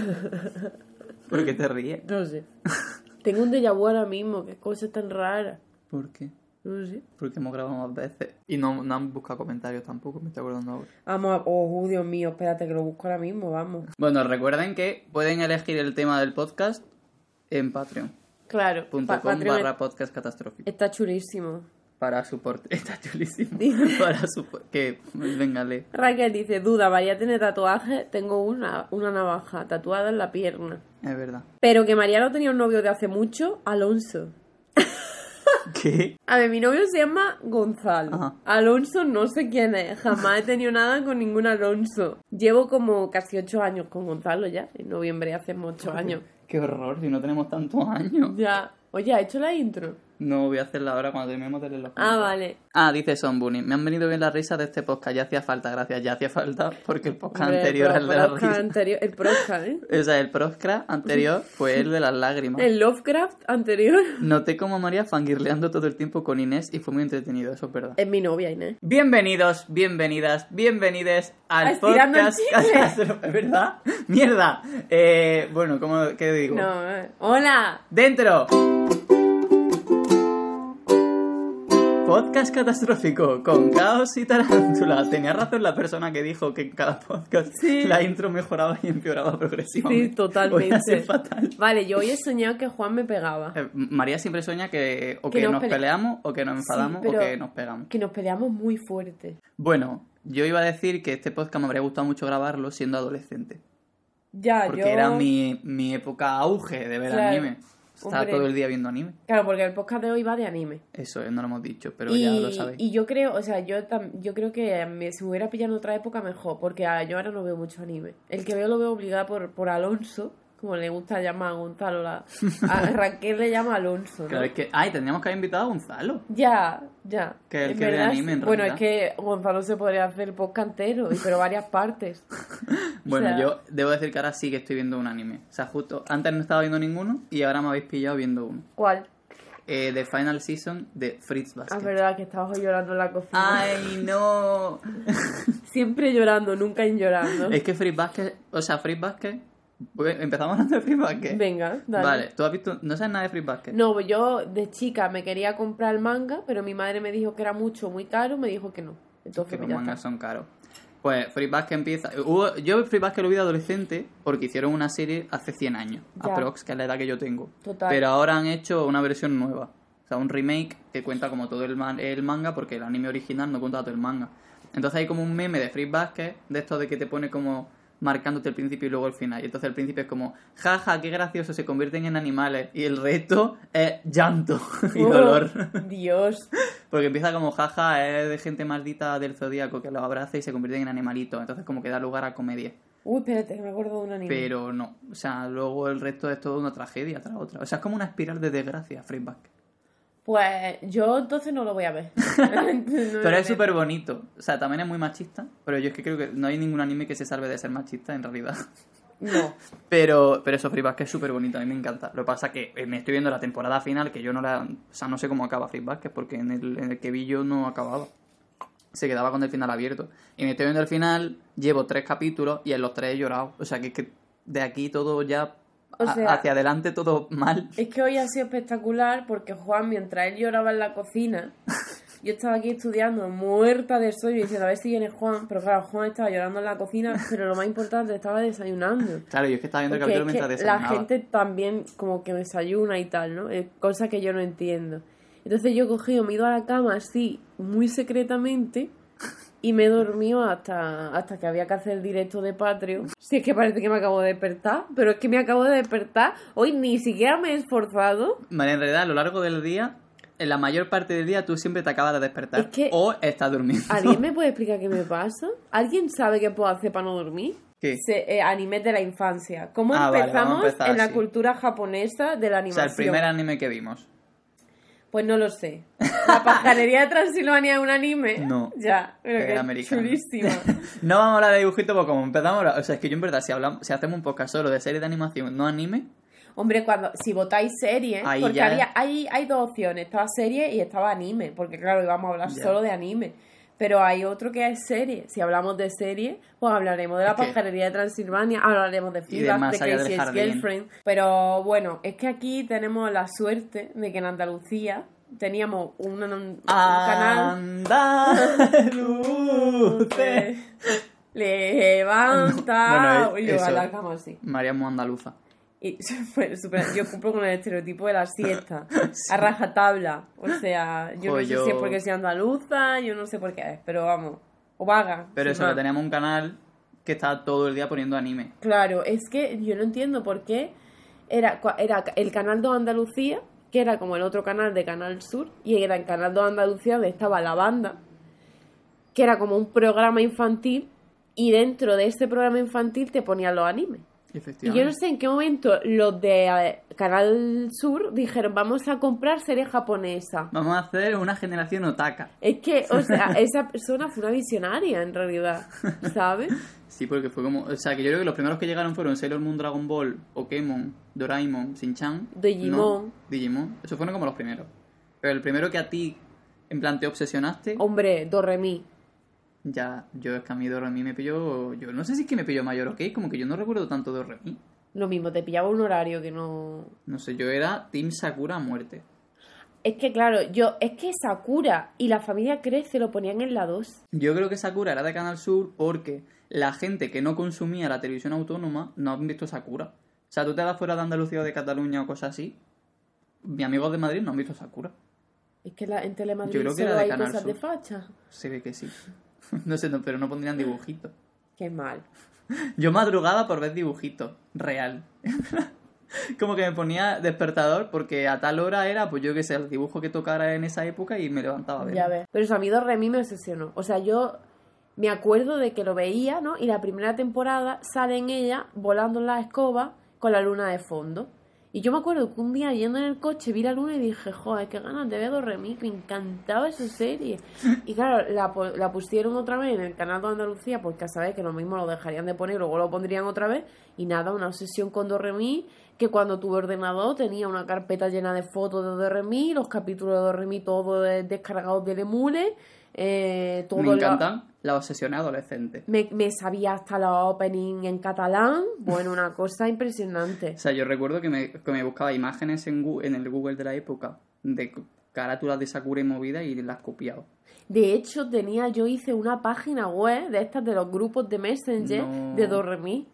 ¿Por qué te ríes? No sé. Tengo un déjà vu ahora mismo, qué cosa tan rara. ¿Por qué? No sé. Porque hemos grabado más veces. Y no, no han buscado comentarios tampoco, me estoy acordando ahora. Vamos a... Oh, Dios mío, espérate que lo busco ahora mismo, vamos. Bueno, recuerden que pueden elegir el tema del podcast en patreon.com Claro. pa- Patreon barra podcast catastrófico. Está chulísimo. Para soporte. Está chulísimo. Para soporte. Que, venga, lee. Raquel dice, duda, María tiene tatuaje, tengo una, una navaja tatuada en la pierna. Es verdad. Pero que María no tenía un novio de hace mucho, Alonso. ¿Qué? A ver, mi novio se llama Gonzalo. Ajá. Alonso no sé quién es. Jamás he tenido nada con ningún Alonso. Llevo como casi ocho años con Gonzalo ya. En noviembre hacemos ocho años. Qué horror, si no tenemos tantos años. Ya. Oye, ¿ha hecho la intro? No voy a hacerla ahora cuando terminemos de leer los Ah, vale. Ah, dice Son Bunny. Me han venido bien las risas de este podcast. Ya hacía falta, gracias. Ya hacía falta porque el podcast Hombre, anterior el al de las Prosca risas. anterior- el Prosca, ¿eh? O sea, el Proscra anterior fue el de las lágrimas. El Lovecraft anterior Noté como María fangirleando todo el tiempo con Inés y fue muy entretenido, eso es verdad. es mi novia, Inés. Bienvenidos, bienvenidas, bienvenides al el podcast. chicle. ¿Es verdad? ¡Mierda! Eh, bueno, ¿cómo, ¿qué digo? No, eh. ¡Hola! ¡Dentro! Podcast catastrófico con caos y tarántula. Tenía razón la persona que dijo que en cada podcast Sí. la intro mejoraba y empeoraba progresivamente. Sí, totalmente. Fatal. Vale, yo hoy he soñado que Juan me pegaba. Eh, María siempre sueña que o Que que, nos nos pele- peleamos o que nos enfadamos o que nos pegamos. Que nos peleamos muy fuerte. Bueno, yo iba a decir que este podcast me habría gustado mucho grabarlo siendo adolescente. Ya, Porque yo... era mi, mi época auge de ver Claro. anime. Estaba Hombre. todo el día viendo anime. Claro, porque el podcast de hoy va de anime. Eso eh, no lo hemos dicho, pero y, ya lo sabéis. y yo creo, o sea, yo tam- yo creo que me- si me hubiera pillado en otra época mejor, porque ah, yo ahora no veo mucho anime. El que veo lo veo obligada por, por Alonso, como le gusta llamar a Gonzalo. La, a Raquel le llama Alonso, ¿no? Claro, es que. Ay, tendríamos que haber invitado a Gonzalo. Ya, ya. Que el En que verdad, anime, en Bueno, es que Gonzalo se podría hacer el podcast entero, pero varias partes. Bueno, O sea- yo debo decir que ahora sí que estoy viendo un anime. O sea, justo antes no estaba viendo ninguno y ahora me habéis pillado viendo uno. ¿Cuál? Eh, The Final Season de Fritz Ah, Basket. es verdad que estabas llorando en la cocina. ¡Ay, no! Siempre llorando, nunca en llorando. es que Fritz Basket. O sea, Fritz Basket. Pues, Empezamos hablando de Fritz Basket. Venga, dale. Vale, tú has visto. No sabes nada de Fritz Basket. No, pues yo de chica me quería comprar el manga, pero mi madre me dijo que era mucho, muy caro, me dijo que no. Entonces, que pues los ya mangas está. son caros. Pues Free Basket empieza. hubo- yo Free Basket lo vi de adolescente porque hicieron una serie hace 100 años, Ya. aprox, que es la edad que yo tengo. Total. Pero ahora han hecho una versión nueva. O sea, un remake que cuenta como todo el, man- el manga porque el anime original no cuenta todo el manga. Entonces hay como un meme de Free Basket de esto de que te pone como marcándote el principio y luego el final. Y entonces el principio es como, jaja, qué gracioso, se convierten en animales. Y el resto es llanto y Oh, dolor. Dios. Porque empieza como jaja, es de gente maldita del zodíaco que los abraza y se convierten en animalitos. Entonces como que da lugar a comedia. Uy, espérate, me acuerdo de un anime. Pero no. O sea, luego el resto es todo una tragedia tras otra. O sea, es como una espiral de desgracia, Freeback. Pues yo entonces no lo voy a ver. No Pero es súper bonito. O sea, también es muy machista. Pero yo es que creo que no hay ningún anime que se salve de ser machista en realidad. No. Pero, pero eso, Freeback es súper bonito, a mí me encanta. Lo que pasa que eh, me estoy viendo la temporada final, que yo no la. O sea, no sé cómo acaba Freeback, porque en el, en el que vi yo no acababa. Se quedaba con el final abierto. Y me estoy viendo el final, llevo tres capítulos y en los tres he llorado. O sea, que es que de aquí todo ya. O a- sea- hacia adelante todo mal. Es que hoy ha sido espectacular porque Juan, mientras él lloraba en la cocina, yo estaba aquí estudiando muerta de sueño diciendo a ver si viene Juan. Pero claro, Juan estaba llorando en la cocina, pero lo más importante, estaba desayunando. Claro, yo es que estaba viendo el Porque capítulo es que mientras la desayunaba. gente también como que desayuna y tal, ¿no? Es cosa que yo no entiendo. Entonces yo he cogido, me he ido a la cama así, muy secretamente, y me he dormido hasta, hasta que había que hacer el directo de Patreon. Si es que parece que me acabo de despertar, pero es que me acabo de despertar. Hoy ni siquiera me he esforzado. Vale, en realidad, a lo largo del día, en la mayor parte del día, tú siempre te acabas de despertar. Es que- O estás durmiendo. ¿Alguien me puede explicar qué me pasa? ¿Alguien sabe qué puedo hacer para no dormir? ¿Qué? Se, eh, animes de la infancia. ¿Cómo Ah, empezamos empezar en la cultura japonesa de la O animación? sea, el primer anime que vimos. Pues no lo sé. La pajarería de Transilvania es un anime. No. Ya, pero que americano. chulísimo. No vamos a hablar de dibujitos porque como empezamos a hablar- O sea, es que yo en verdad, si, hablamos, si hacemos un podcast solo de series de animación, no anime, Hombre, cuando si votáis serie, Ahí porque ya- había, hay, hay dos opciones, estaba serie y estaba anime, porque claro, íbamos a hablar Ya. solo de anime. Pero hay otro que es serie. Si hablamos de serie, pues hablaremos de la Es que- pajarería de Transilvania, hablaremos de Más de Crazy. Girlfriend. Pero bueno, es que aquí tenemos la suerte de que en Andalucía teníamos un, un canal Andaluce. Levanta. Bueno, y yo eso. a la cama así. María Andaluza. Y súper- súper- yo cumplo con el estereotipo de la siesta. A rajatabla. O sea, yo no sé si es yo- porque soy andaluza, yo no sé por qué es, pero vamos. O vaga. Pero eso, que más. teníamos un canal que estaba todo el día poniendo anime. Claro, es que yo no entiendo por qué era, era el Canal 2 Andalucía, que era como el otro canal de Canal Sur, y era el Canal 2 Andalucía donde estaba la banda, que era como un programa infantil, y dentro de este programa infantil te ponían los animes. Y yo no sé en qué momento los de Canal Sur dijeron, vamos a comprar serie japonesa. Vamos a hacer una generación otaka. Es que, o sea, esa persona fue una visionaria en realidad, ¿sabes? Sí, porque fue como... O sea, que yo creo que los primeros que llegaron fueron Sailor Moon, Dragon Ball, Pokémon, Doraemon, Shin-Chan. Digimon. ¿no? Digimon. Esos fueron como los primeros. Pero el primero que a ti, en plan, te obsesionaste... Hombre, Doremi. Ya, yo es que a mí Doremi me pilló... Yo no sé si es que me pilló mayor o qué, como que yo no recuerdo tanto Doremi. Lo mismo, te pillaba un horario que no... No sé, yo era Team Sakura a muerte. Es que claro, yo, es que Sakura y la familia crece lo ponían en la 2. Yo creo que Sakura era de Canal Sur porque la gente que no consumía la televisión autónoma no han visto Sakura. O sea, tú te vas fuera de Andalucía o de Cataluña o cosas así. Mis amigos de Madrid no han visto Sakura. Es que la, en Telemadrid Yo creo que solo era de hay Canal cosas de facha. Se ve que sí. No sé, no, pero no pondrían dibujitos. Qué mal. Yo madrugaba por ver dibujitos. Real. Como que me ponía despertador porque a tal hora era, pues yo qué sé, el dibujo que tocara en esa época y me levantaba a ver. Ya ves. Pero eso, a mí Doremi me obsesionó. O sea, yo me acuerdo de que lo veía, ¿no? Y la primera temporada sale en ella volando en la escoba con la luna de fondo. Y yo me acuerdo que un día yendo en el coche vi la luna y dije, joder, qué ganas de ver Doremi, me encantaba esa serie. Y claro, la, la pusieron otra vez en el canal de Andalucía porque a saber que lo mismo lo dejarían de poner, luego lo pondrían otra vez. Y nada, una obsesión con Doremi, que cuando tuve ordenador tenía una carpeta llena de fotos de Doremi, los capítulos de Doremi todos de- descargados del emule. Eh, todo Me encantan las obsesiones adolescentes. me, me sabía hasta la opening en catalán. Bueno, una cosa impresionante. O sea, yo recuerdo que me, que me buscaba imágenes en, en el Google de la época de carátulas de Sakura y movida y las copiaba. De hecho, tenía, yo hice una página web de estas de los grupos de Messenger No. de Doremi.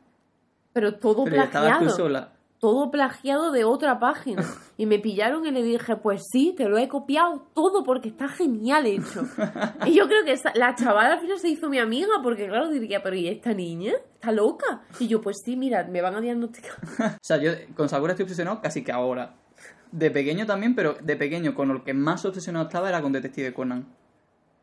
Pero todo Pero ya estabas tú plagiado. sola. Todo plagiado de otra página. Y me pillaron y le dije, pues sí, te lo he copiado todo porque está genial hecho. Y yo creo que la chavala al final se hizo mi amiga porque, claro, diría, pero ¿y esta niña? ¿Está loca? Y yo, pues sí, mira, me van a diagnosticar. O sea, yo con Sakura estoy obsesionado casi que ahora. De pequeño también, pero de pequeño con lo que más obsesionado estaba era con Detective Conan.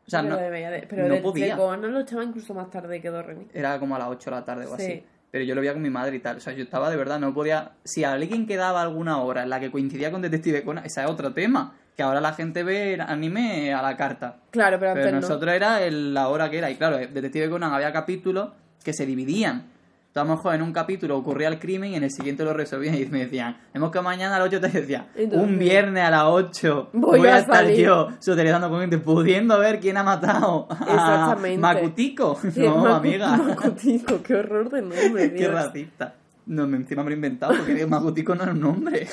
O sea, pero no, de- pero no de- podía. de Conan lo echaba incluso más tarde que Doremi. era como a las 8 de la tarde o Sí. así. Pero yo lo veía con mi madre y tal. O sea, yo estaba de verdad, no podía. Si alguien quedaba alguna hora en la que coincidía con Detective Conan, ese es otro tema. Que ahora la gente ve anime a la carta. Claro, pero antes Pero no. nosotros era el- la hora que era. Y claro, Detective Conan había capítulos que se dividían. Entonces, a lo mejor en un capítulo ocurría el crimen y en el siguiente lo resolvían. Y me decían, hemos que mañana a las 8 te decía, Entonces, un viernes a las 8 voy voy, a a estar salir". yo socializando con gente, pudiendo ver quién ha matado a Exactamente. Macutico. Sí, No, Macu- amiga. Macutico, qué horror de nombre, Qué Dios. racista. No, encima me lo he inventado porque Macutico no es un nombre.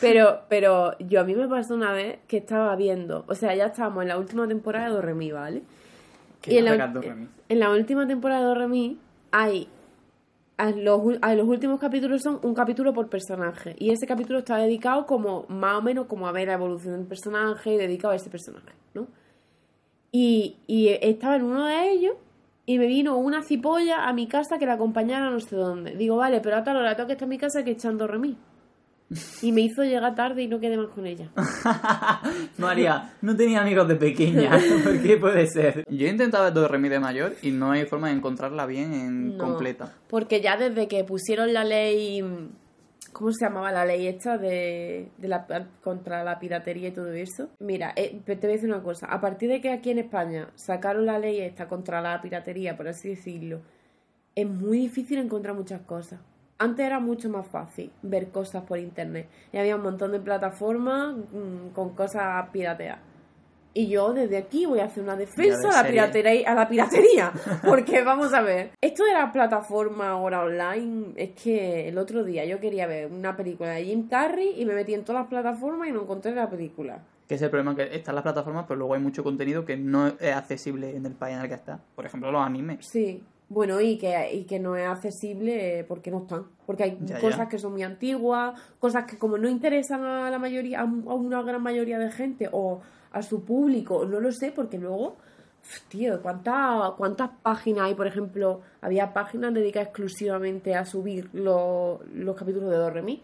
Pero, pero yo a mí me pasó una vez que estaba viendo, o sea, ya estábamos en la última temporada de Doremi, ¿vale? Y en a la, en la última temporada de Doremi hay a los, los últimos capítulos son un capítulo por personaje y ese capítulo está dedicado como más o menos como a ver la evolución del personaje y dedicado a ese personaje, ¿no? Y, y estaba en uno de ellos y me vino una cipolla a mi casa que la acompañara no sé dónde. Digo, vale, pero a tal hora tengo que estar en mi casa que echando Doremi. Y me hizo llegar tarde y no quedé más con ella. María, no tenía amigos de pequeña. ¿Por qué puede ser? Yo he intentado ver Doremi de mayor y no hay forma de encontrarla bien en No, completa. Porque ya desde que pusieron la ley. ¿Cómo se llamaba la ley esta de, de la, contra la piratería y todo eso? Mira, eh, te voy a decir una cosa. A partir de que aquí en España sacaron la ley esta contra la piratería, por así decirlo, es muy difícil encontrar muchas cosas. Antes era mucho más fácil ver cosas por internet. Y había un montón de plataformas mm, con cosas pirateadas. Y yo desde aquí voy a hacer una defensa a la, piratería, a la piratería. Porque vamos a ver, esto de la plataforma ahora online, es que el otro día yo quería ver una película de Jim Carrey y me metí en todas las plataformas y no encontré la película. Que es el problema que están las plataformas, pero luego hay mucho contenido que no es accesible en el país en el que está. Por ejemplo, los animes. Sí. Bueno, y que, y que no es accesible porque no están. Porque hay Ya, cosas ya. que son muy antiguas, cosas que como no interesan a la mayoría, a un- a una gran mayoría de gente o a su público, no lo sé, porque luego, tío, ¿cuántas, cuántas páginas hay? Por ejemplo, había páginas dedicadas exclusivamente a subir los, los capítulos de Doremi.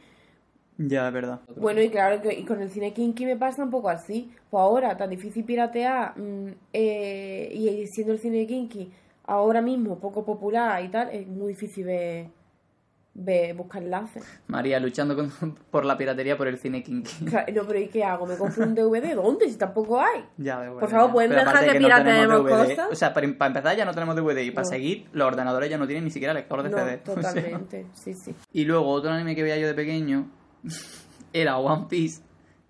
Ya, es verdad. Bueno, y claro, que y con el cine kinky me pasa un poco así. Pues ahora, tan difícil piratear, mm, eh, y siendo el cine kinky ahora mismo poco popular y tal, es muy difícil ver, ver- buscar enlaces. María luchando con- por la piratería por el cine kinky. O sea, no, pero ¿y qué hago? ¿Me compro un DVD? ¿Dónde? Si tampoco hay. Ya, de Por favor, ¿pueden dejar que tenemos pirateemos cosas? O sea, para, para empezar ya no tenemos DVD y para No. seguir los ordenadores ya no tienen ni siquiera lector de No, CD. O sea, totalmente. Sí, sí. Y luego otro anime que veía yo de pequeño era One Piece,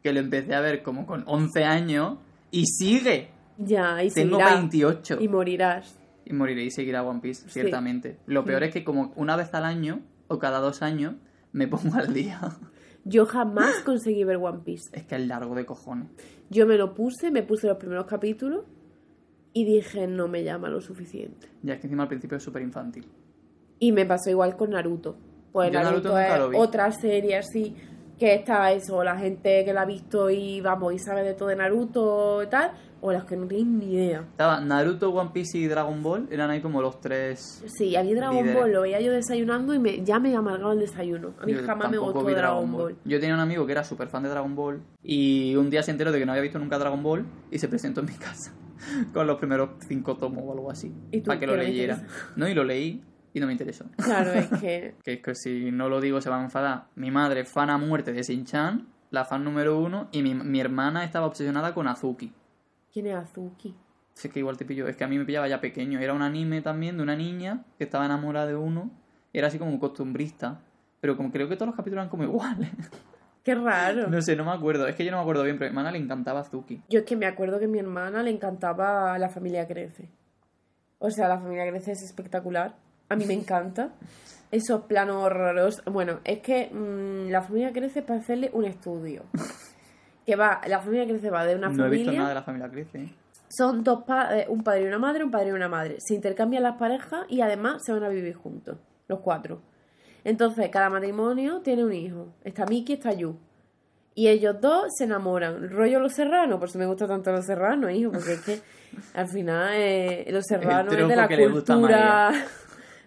que lo empecé a ver como con 11 años y sigue. Ya, y Tengo seguirá. 28. Y morirás. Y moriré y seguirá One Piece, Sí. ciertamente. Lo peor es que como una vez al año o cada dos años me pongo al día. Yo jamás conseguí ver One Piece. Es que es largo de cojones. Yo me lo puse, me puse los primeros capítulos y dije, no me llama lo suficiente. Ya es que encima al principio es súper infantil. Y me pasó igual con Naruto. Pues Yo Naruto es lo vi. otra serie así que está eso, la gente que la ha visto y vamos y sabe de todo de Naruto y tal, o las que no tienen ni idea. Estaba Naruto, One Piece y Dragon Ball, eran ahí como los tres. Sí, a mí Dragon Líderes. Ball lo veía yo desayunando y me, ya me amargaba el desayuno. A mí Yo jamás me gustó vi Dragon Ball. Yo tenía un amigo que era súper fan de Dragon Ball y un día se enteró de que no había visto nunca Dragon Ball y se presentó en mi casa con los primeros cinco tomos o algo así ¿Y para que lo leyera. No, y lo leí y no me interesó. Claro, es que que es que si no lo digo se va a enfadar. Mi madre, fan a muerte de Shin-Chan, la fan número uno, y mi, mi hermana estaba obsesionada con Azuki. ¿Quién es Azuki? Es que igual te pillo, es que a mí me pillaba ya pequeño. Era un anime también de una niña que estaba enamorada de uno. Era así como un costumbrista. Pero como creo que todos los capítulos eran como iguales. Qué raro. No sé, no me acuerdo. Es que yo no me acuerdo bien, pero a mi hermana le encantaba Azuki. Yo es que me acuerdo que a mi hermana le encantaba La familia crece. O sea, La familia crece es espectacular. A mí me encanta. Esos planos horrorosos. Bueno, es que mm, La familia crece es para hacerle un estudio. Que va, La familia crece va de una no he visto familia. nada de la familia Crece. ¿eh? Son dos pa- eh, un padre y una madre, un padre y una madre. Se intercambian las parejas y además se van a vivir juntos, los cuatro. Entonces, cada matrimonio tiene un hijo. Está Miki, está Yu. Y ellos dos se enamoran. Rollo Los Serranos, por eso me gusta tanto Los Serranos, hijo, porque es que al final eh, Los Serranos es de la tronco que le gusta a cultura.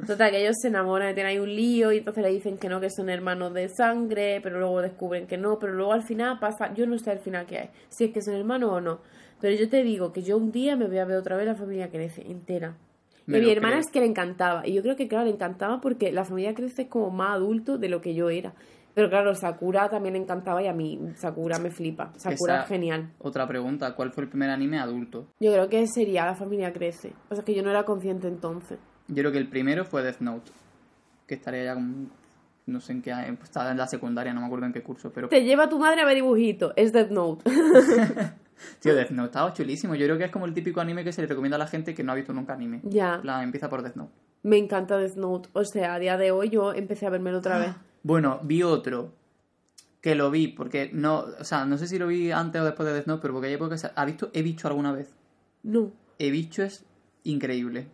Total, que ellos se enamoran, tienen ahí un lío y entonces le dicen que no, que son hermanos de sangre, pero luego descubren que no, pero luego al final pasa, yo no sé al final qué hay, si es que son hermanos o no. Pero yo te digo que yo un día me voy a ver otra vez la familia crece entera. Y Me mi hermana creo. es que le encantaba. Y yo creo que, claro, le encantaba porque la familia crece es como más adulto de lo que yo era. Pero claro, Sakura también le encantaba y a mí Sakura me flipa. Sakura Esa- es genial. Otra pregunta, ¿cuál fue el primer anime adulto? Yo creo que sería la familia crece. O sea, que yo no era consciente entonces. Yo creo que el primero fue Death Note. Que estaría ya con... No sé en qué... pues, Estaba en la secundaria, no me acuerdo en qué curso, pero... Te lleva tu madre a ver dibujitos. Es Death Note. Tío, Death Note estaba chulísimo. Yo creo que es como el típico anime que se le recomienda a la gente que no ha visto nunca anime. ya. Empieza por Death Note. Me encanta Death Note. O sea, a día de hoy yo empecé a vermelo otra vez. Bueno, vi otro que lo vi porque no, o sea, no sé si lo vi antes o después de Death Note, pero porque hay época ¿ha visto He visto alguna vez? No. He visto es increíble.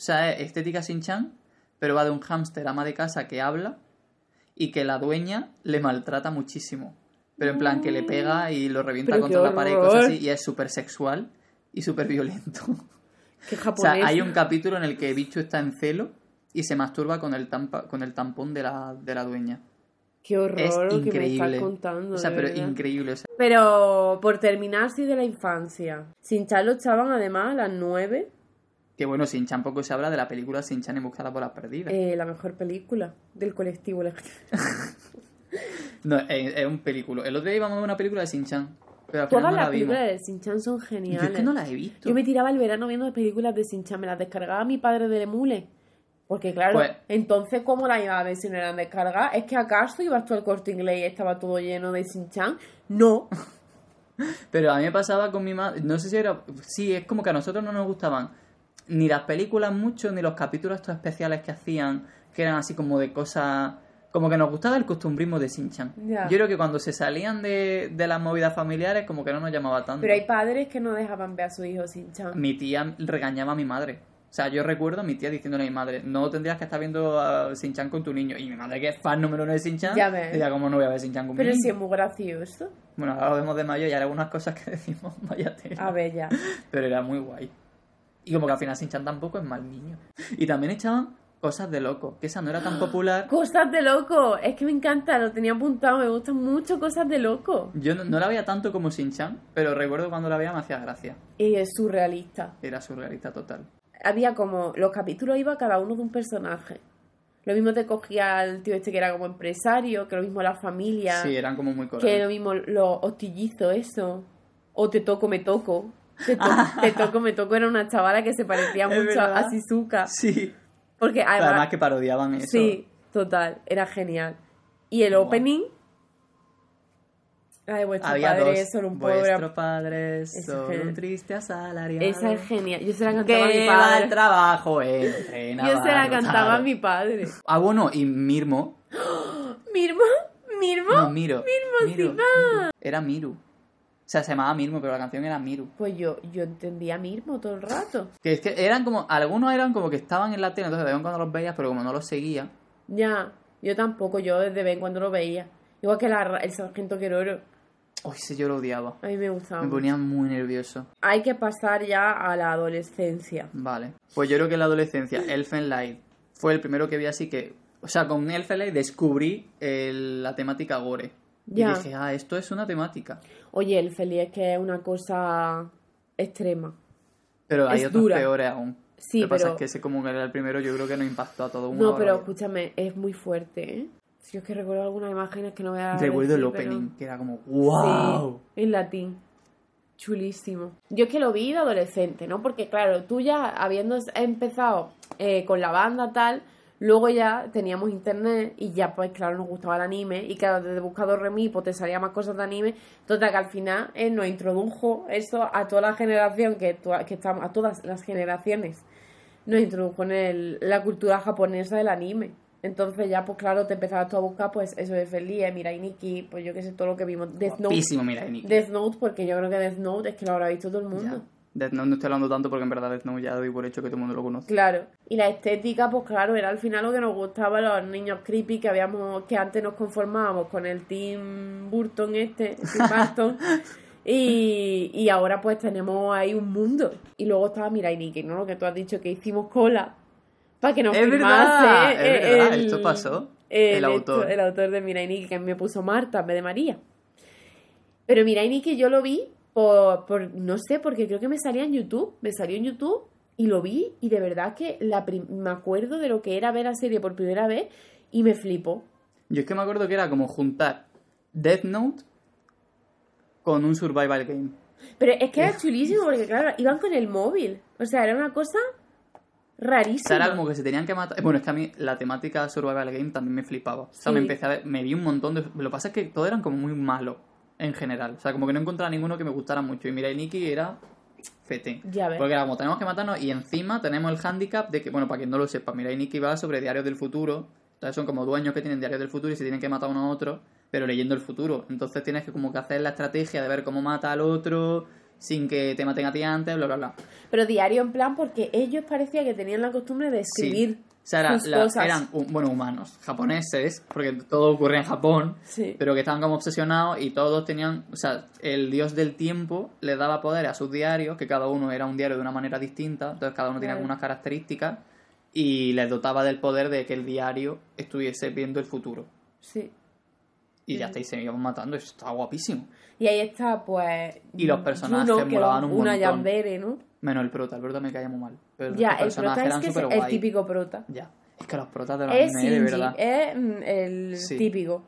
O sea, es estética sin chan, pero va de un hámster ama de casa que habla y que la dueña le maltrata muchísimo. Pero en plan que le pega y lo revienta Pero contra la pared y cosas así y es súper sexual y súper violento. Qué O japonés. sea, hay un capítulo en el que Bicho está en celo y se masturba con el, tampa, con el tampón de la, de la dueña. Qué horror Es lo que me increíble. estás contando. O sea, pero verdad. increíble. O sea, Pero por terminar, sí, de la infancia. Sin lo echaban además a las 9, que bueno, Sin Chan poco se habla de la película Sin Chan en busca de las bolas perdidas. eh, la mejor película del colectivo. No, es, es un película. El otro día íbamos a ver una película de Sin Chan. Pero al final Todas no las la películas de Sin-Chan son Yo geniales. es que no las he visto. Yo me tiraba el verano viendo películas de Sin-Chan, me las descargaba mi padre del emule. Porque claro, Pues- entonces ¿cómo las iba a ver si no eran descargadas? ¿Es que acaso ibas tú al corte inglés y estaba todo lleno de Sin-Chan? No. Pero a mí me pasaba con mi madre, no sé si era, sí, es como que a nosotros no nos gustaban ni las películas mucho, ni los capítulos estos especiales que hacían, que eran así como de cosas, como que nos gustaba el costumbrismo de Sinchan. Ya. Yo creo que cuando se salían de, de las movidas familiares, como que no nos llamaba tanto. Pero hay padres que no dejaban ver a su hijo sin chan. Mi tía regañaba a mi madre. O sea, yo recuerdo a mi tía diciéndole a mi madre, no tendrías que estar viendo a Sinchan con tu niño. Y mi madre, que es fan número uno de Sinchan, Ya decía, ¿cómo no voy a ver Sinchan con Pero mi sí niño? es muy gracioso. Bueno, ahora lo vemos de mayo y hay algunas cosas que decimos, vaya tela. A ver, ya. Pero era muy guay. Y como que al final Sinchan tampoco es mal niño. Y también echaban cosas de loco, que esa no era tan popular. Cosas de loco. Es que me encanta, lo tenía apuntado. Me gustan mucho cosas de loco. Yo no, no la veía tanto como Sinchan, pero recuerdo cuando la veía me hacía gracia. Y es surrealista. Era surrealista total. Había como. Los capítulos iba cada uno de un personaje. Lo mismo te cogía el tío este que era como empresario, que lo mismo la familia. Sí, eran como muy que colores. lo mismo los hostillizos, eso. O te toco, me toco. Te, to- te toco, me toco era una chavala que se parecía mucho verdad. a Shizuka. Sí. Porque Además, además. que parodiaban eso. Sí, total, era genial. Y el opening. Ay, vuestro Había padre dos. solo un pobre. Vuestro padre es Ese solo es un triste asalariado. Esa es genial. Yo se la cantaba a mi que va padre. trabajo entre Yo se la cantaba a mi padre. Ah, bueno, y Mirmo. Mirmo, Mirmo. No, Miro. Mirmo, Miro, sí va. Miro. Era Miru. O sea, se llamaba Mirmo, pero la canción era Miru. Pues yo, yo entendía Mirmo todo el rato. Que es que eran como, algunos eran como que estaban en la tele, entonces de vez en cuando los veías, pero como no los seguía. Ya, yo tampoco, yo desde vez en cuando lo veía. Igual que la, el sargento Queroro. Uy, ese yo lo odiaba. A mí me gustaba. Me ponía muy nervioso. Hay que pasar ya a la adolescencia. Vale. Pues yo creo que en la adolescencia, Elfen Light fue el primero que vi así que. O sea, con Elfen Light descubrí el- la temática gore. Ya. Y dije, ah, esto es una temática. Oye, el feliz es que es una cosa extrema. Pero hay Es otros dura. peores aún. Sí, Lo que pasa pero- es que ese como que era el primero, yo creo que nos impactó a todo No, pero escúchame, es muy fuerte, ¿eh? Si es que recuerdo algunas imágenes que no voy a Recuerdo el pero- opening, que era como, wow. Sí, en latín. Chulísimo. Yo es que lo vi de adolescente, ¿no? Porque claro, tú ya habiendo empezado eh, con la banda tal, luego ya teníamos internet y ya pues claro nos gustaba el anime y claro desde Buscador Remi pues te salía más cosas de anime. Total que al final él nos introdujo eso a toda la generación que, que estamos, a todas las generaciones, nos introdujo en el- la cultura japonesa del anime. Entonces ya pues claro te empezabas tú a buscar pues eso de Feliz, Mirai Nikki, pues yo qué sé, todo lo que vimos. Death Note Guapísimo, mira, Nick. Death Note, porque yo creo que Death Note es que lo habrá visto todo el mundo. Death Note no estoy hablando tanto porque en verdad Death Note ya doy por hecho que todo el mundo lo conoce. Claro. Y la estética, pues claro, era al final lo que nos gustaba los niños creepy que habíamos, que antes nos conformábamos con el Team Burton este, el Tim Burton. y, y ahora pues tenemos ahí un mundo. Y luego estaba Mirai Nikki, ¿no? Lo que tú has dicho que hicimos cola para que nos Es verdad, es eh, verdad, esto pasó. El autor. el autor de Mirai Nikki, que me puso Marta en vez de María. Pero Mirai Nikki yo lo vi por, por, no sé, porque creo que me salía en YouTube, me salió en YouTube y lo vi y de verdad que la me acuerdo de lo que era ver la serie por primera vez y me flipó. Yo es que me acuerdo que era como juntar Death Note con un survival game. Pero es que era chulísimo porque claro, iban con el móvil, o sea, era una cosa O sea, rarísima. era como que se tenían que matar. Bueno, es que a mí la temática survival game también me flipaba. O sea, Sí. me empecé a ver, me vi un montón de. Lo que pasa es que todos eran como muy malos en general. O sea, como que no encontraba ninguno que me gustara mucho. Y Mirai Nikki era fete. Ya ves. Porque era como tenemos que matarnos y encima tenemos el handicap de que, bueno, para quien no lo sepa, Mirai Nikki va sobre diarios del futuro. Entonces son como dueños que tienen diarios del futuro y se tienen que matar uno a otro, pero leyendo el futuro. Entonces tienes que como que hacer la estrategia de ver cómo mata al otro sin que te maten a ti antes, bla, bla, bla. Pero diario en plan porque ellos parecía que tenían la costumbre de escribir Sí. O sea, era- la- eran, bueno, humanos, japoneses, porque todo ocurre en Japón, Sí. pero que estaban como obsesionados y todos tenían, o sea, el dios del tiempo les daba poder a sus diarios, que cada uno era un diario de una manera distinta, entonces cada uno tenía Claro. como unas características y les dotaba del poder de que el diario estuviese viendo el futuro. Sí. Y ya está, y se iban matando, eso estaba guapísimo. Y ahí está, pues. Y los personajes Juno, que molaban un una montón. yandere, ¿no? Menos el prota, el prota me caía muy mal. Pero Ya, los el prota es que el típico prota. Ya, es que los protas de los Es anime, de Shinji, verdad. es mm, el Sí. típico.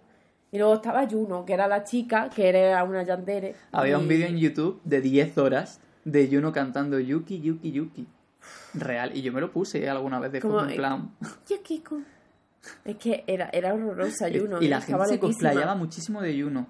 Y luego estaba Juno, que era la chica, que era una yandere. Había un vídeo en YouTube de 10 horas de Juno cantando Yuki, Yuki, Yuki. Real. Y yo me lo puse alguna vez de Como, en eh, plan. Yukiko. Es que era, era horrorosa Juno. y la estaba gente se cosplayaba muchísimo de Juno.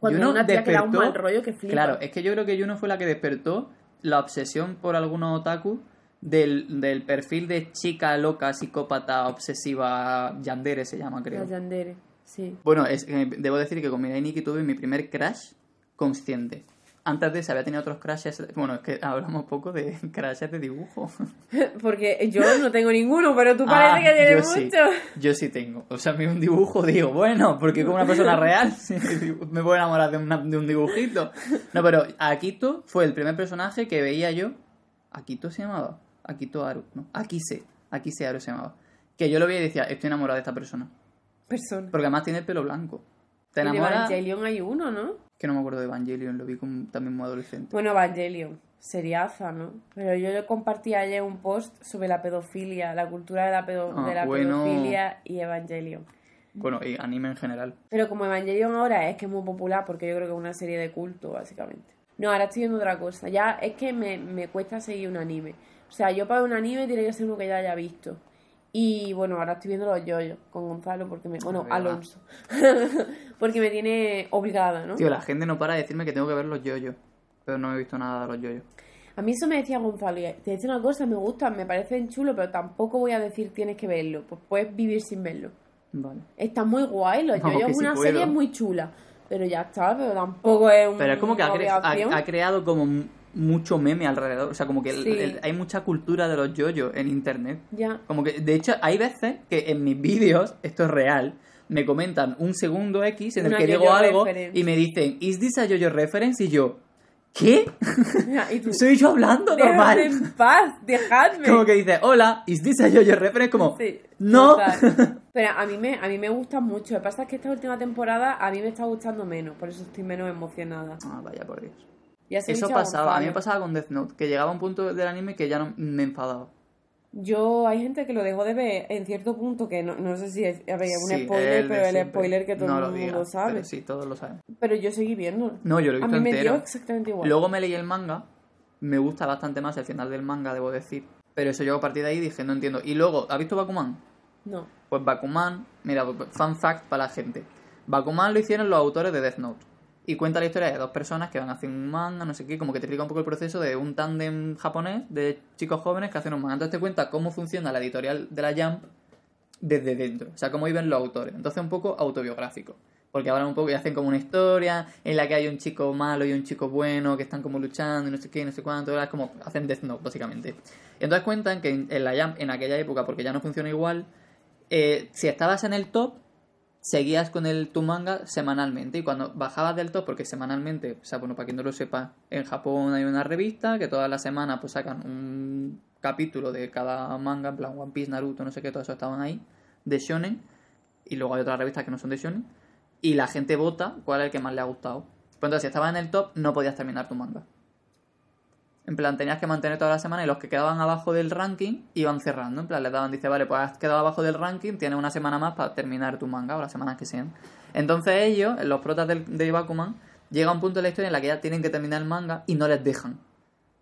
Cuando Yuno es una tía que da un despertó- mal rollo que flipa. Claro, es que yo creo que Yuno fue la que despertó la obsesión por algunos otaku del, del perfil de chica loca, psicópata, obsesiva, yandere se llama, creo. La Yandere, sí. Bueno, es, eh, debo decir que con Mirai Nikki tuve mi primer crash consciente. Antes de eso había tenido otros crashes. Bueno, es que hablamos poco de crashes de dibujo. Porque yo no tengo ninguno, pero tú Ah, parece que yo tienes sí. mucho. Yo sí tengo. O sea, a mí un dibujo digo, bueno, porque como una persona real sí, me puedo enamorar de, una- de un dibujito. No, pero Akito fue el primer personaje que veía yo. ¿Akito se llamaba? Akito Aru, no. Akise. Akise Aru se llamaba. Que yo lo veía y decía, estoy enamorado de esta persona. Persona. Porque además tiene el pelo blanco. Te enamoras. Evangelion hay uno, ¿no? Que no me acuerdo de Evangelion, lo vi como, también muy adolescente. Bueno, Evangelion. Seriaza, ¿no? Pero yo le compartí ayer un post sobre la pedofilia, la cultura de la, pedo- Ah, de la bueno. pedofilia y Evangelion. Bueno, y anime en general. Pero como Evangelion ahora es que es muy popular, porque yo creo que es una serie de culto, básicamente. No, ahora estoy viendo otra cosa. Ya es que me, me cuesta seguir un anime. O sea, yo para un anime tiene que ser uno que ya haya visto. Y bueno, ahora estoy viendo los yoyos con Gonzalo, porque me. Bueno, Ah. Alonso. porque me tiene obligada, ¿no? Tío, la gente no para de decirme que tengo que ver los yoyos. Pero no he visto nada de los yoyos. A mí eso me decía Gonzalo, y te dice una cosa, me gustan, me parecen chulos, pero tampoco voy a decir tienes que verlo, pues puedes vivir sin verlo. Vale. Está muy guay, los yoyos es una serie muy chula, pero ya está, pero tampoco es un, Pero es como que ha, una cre- ha- obligación. ha creado como mucho meme alrededor. O sea, como que el- Sí. el- hay mucha cultura de los yoyos en internet. Ya, Como que, de hecho, hay veces que en mis vídeos, esto es real, me comentan un segundo X en el Una que digo algo reference. y me dicen, ¿Is this a yo-yo reference? Y yo, ¿qué? y tú, Soy yo hablando dejadme normal. en paz, dejadme. Como que dice, hola, ¿is this a yo-yo reference? Como, Sí, no. total. Pero a mí, me, a mí me gusta mucho. Lo que pasa es que esta última temporada a mí me está gustando menos, por eso estoy menos emocionada. Ah, vaya por Dios. Eso a pasaba, a mí me pasaba con Death Note, que llegaba un punto del anime que ya no me enfadaba. Yo, hay gente que lo dejó de ver en cierto punto, que no, no sé si es a ver, un Sí, spoiler, pero el spoiler que todo No el mundo sabe. pero sí, todos lo saben. Pero yo seguí viendo. No, yo lo he A visto mí me entero. dio exactamente igual. Luego me leí el manga, me gusta bastante más el final del manga, debo decir. Pero eso yo a partir de ahí dije, no entiendo. Y luego, ¿has visto Bakuman? No. Pues Bakuman, mira, fun fact para la gente. Bakuman lo hicieron los autores de Death Note. Y cuenta la historia de dos personas que van a hacer un manga, no sé qué, como que te explica un poco el proceso de un tándem japonés de chicos jóvenes que hacen un manga. Entonces te cuenta cómo funciona la editorial de la Jump desde dentro. O sea, cómo viven los autores. Entonces un poco autobiográfico. Porque hablan un poco y hacen como una historia en la que hay un chico malo y un chico bueno que están como luchando y no sé qué, no sé cuánto. Es como hacen Death Note, básicamente. Entonces cuentan que en la Jump, en aquella época, porque ya no funciona igual, eh, si estabas en el top, seguías con el tu manga semanalmente y cuando bajabas del top, porque semanalmente, o sea, bueno, para quien no lo sepa, en Japón hay una revista que todas las semanas pues sacan un capítulo de cada manga, en plan One Piece, Naruto, no sé qué, todo eso estaban ahí, de shonen, y luego hay otras revistas que no son de shonen, y la gente vota cuál es el que más le ha gustado. Pues entonces, si estabas en el top, no podías terminar tu manga. En plan, tenías que mantener toda la semana y los que quedaban abajo del ranking iban cerrando. En plan, les daban, dice, vale, pues has quedado abajo del ranking, tienes una semana más para terminar tu manga o las semanas que sean. Entonces ellos, los protas del, de Bakuman, llega un punto de la historia en la que ya tienen que terminar el manga y no les dejan.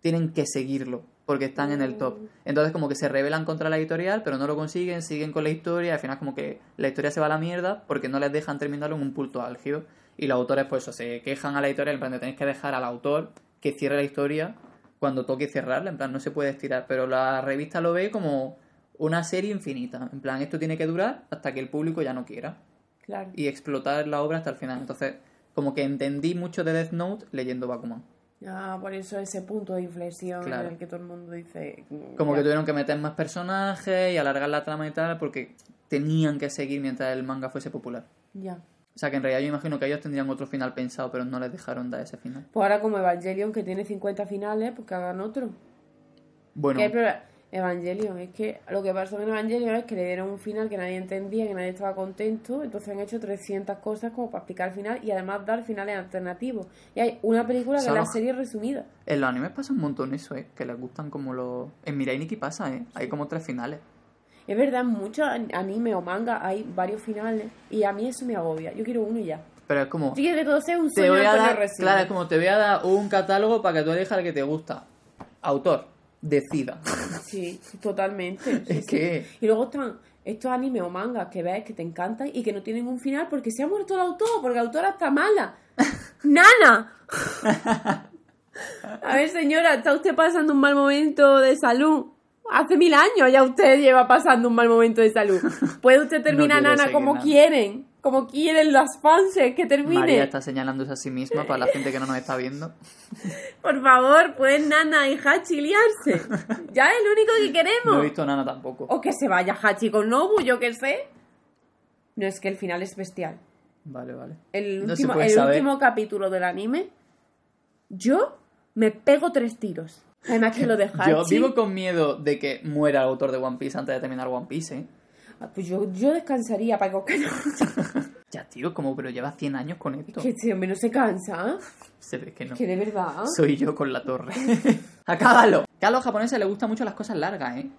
Tienen que seguirlo porque están en el top. Entonces como que se rebelan contra la editorial, pero no lo consiguen, siguen con la historia y al final como que la historia se va a la mierda porque no les dejan terminarlo en un punto álgido. Y los autores pues eso, se quejan a la editorial, en plan de tenéis que dejar al autor que cierre la historia cuando toque cerrarla, en plan no se puede estirar, pero la revista lo ve como una serie infinita, en plan esto tiene que durar hasta que el público ya no quiera Claro. y explotar la obra hasta el final. Entonces, como que entendí mucho de Death Note leyendo Bakuman. Ah, por eso ese punto de inflexión Claro. en el que todo el mundo dice... mm, Como ya. que tuvieron que meter más personajes y alargar la trama y tal, porque tenían que seguir mientras el manga fuese popular. Ya. O sea que en realidad yo imagino que ellos tendrían otro final pensado, pero no les dejaron dar ese final. Pues ahora como Evangelion, que tiene 50 finales, pues que hagan otro. Bueno. Evangelion, es que lo que pasó con Evangelion es que le dieron un final que nadie entendía, que nadie estaba contento, entonces han hecho 300 cosas como para explicar el final y además dar finales alternativos. Y hay una película que es la serie resumida. en los animes pasa un montón eso, ¿eh? Que les gustan como los... En Mirai Nikki pasa, ¿eh? Hay como tres finales. Es verdad, muchos an- anime o manga hay varios finales y a mí eso me agobia. Yo quiero uno y ya. Pero es como... Quiero que todo sea un Te sueño voy a dar... Claro, es como te voy a dar un catálogo para que tú elijas el que te gusta. Autor, decida. Sí, totalmente. sí, Es sí. que- Y luego están estos animes o mangas que ves que te encantan y que no tienen un final porque se ha muerto el autor, porque la autora está mala. ¡Nana! A ver, señora, ¿está usted pasando un mal momento de salud? Hace mil años ya usted lleva pasando un mal momento de salud. ¿Puede usted terminar, Nana, como Nana. quieren? Como quieren las fans que termine. María está señalándose a sí misma para la gente que no nos está viendo. Por favor, pueden Nana y Hachi liarse. Ya es lo único que No queremos. he visto nada tampoco. O que se vaya Hachi con Nobu, yo qué sé. No, es que el final es bestial. Vale, vale. El, No se último, puede el saber. último capítulo del anime, yo me pego tres tiros. Además que lo de Hachi... Yo vivo con miedo de que muera el autor de One Piece antes de terminar One Piece, ¿eh? Ah, Pues yo, yo descansaría para que Ya, tío, como, pero lleva 100 años con esto. Que ese hombre no se cansa. Se ve que no. Que de verdad. Soy yo con la torre. ¡Acábalo! Que a los japoneses les gustan mucho las cosas largas, ¿eh?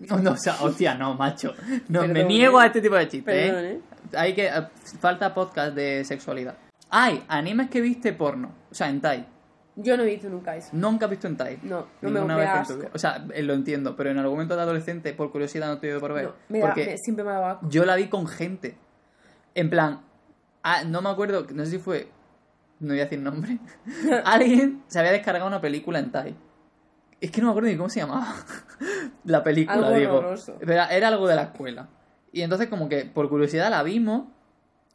No, no, o sea, hostia, no, macho. No, me niego ¿eh? a este tipo de chistes, Perdón, ¿eh? ¿eh? Hay que... eh, Falta podcast de sexualidad. Hay animes que viste porno. O sea, en Thai. Yo no he visto nunca eso. Nunca he visto en Thai. No, no me Ninguna da vez asco. O sea, eh, lo entiendo, pero en algún momento de adolescente, por curiosidad, no te he ido por ver. No, me da- porque me- siempre me ha dado asco. yo la vi con gente. En plan, ah, no me acuerdo, no sé si fue, no voy a decir nombre. Alguien se había descargado una película en Thai. Es que no me acuerdo ni cómo se llamaba. la película, Algo digo. era algo de la escuela. Y entonces como que por curiosidad la vimos,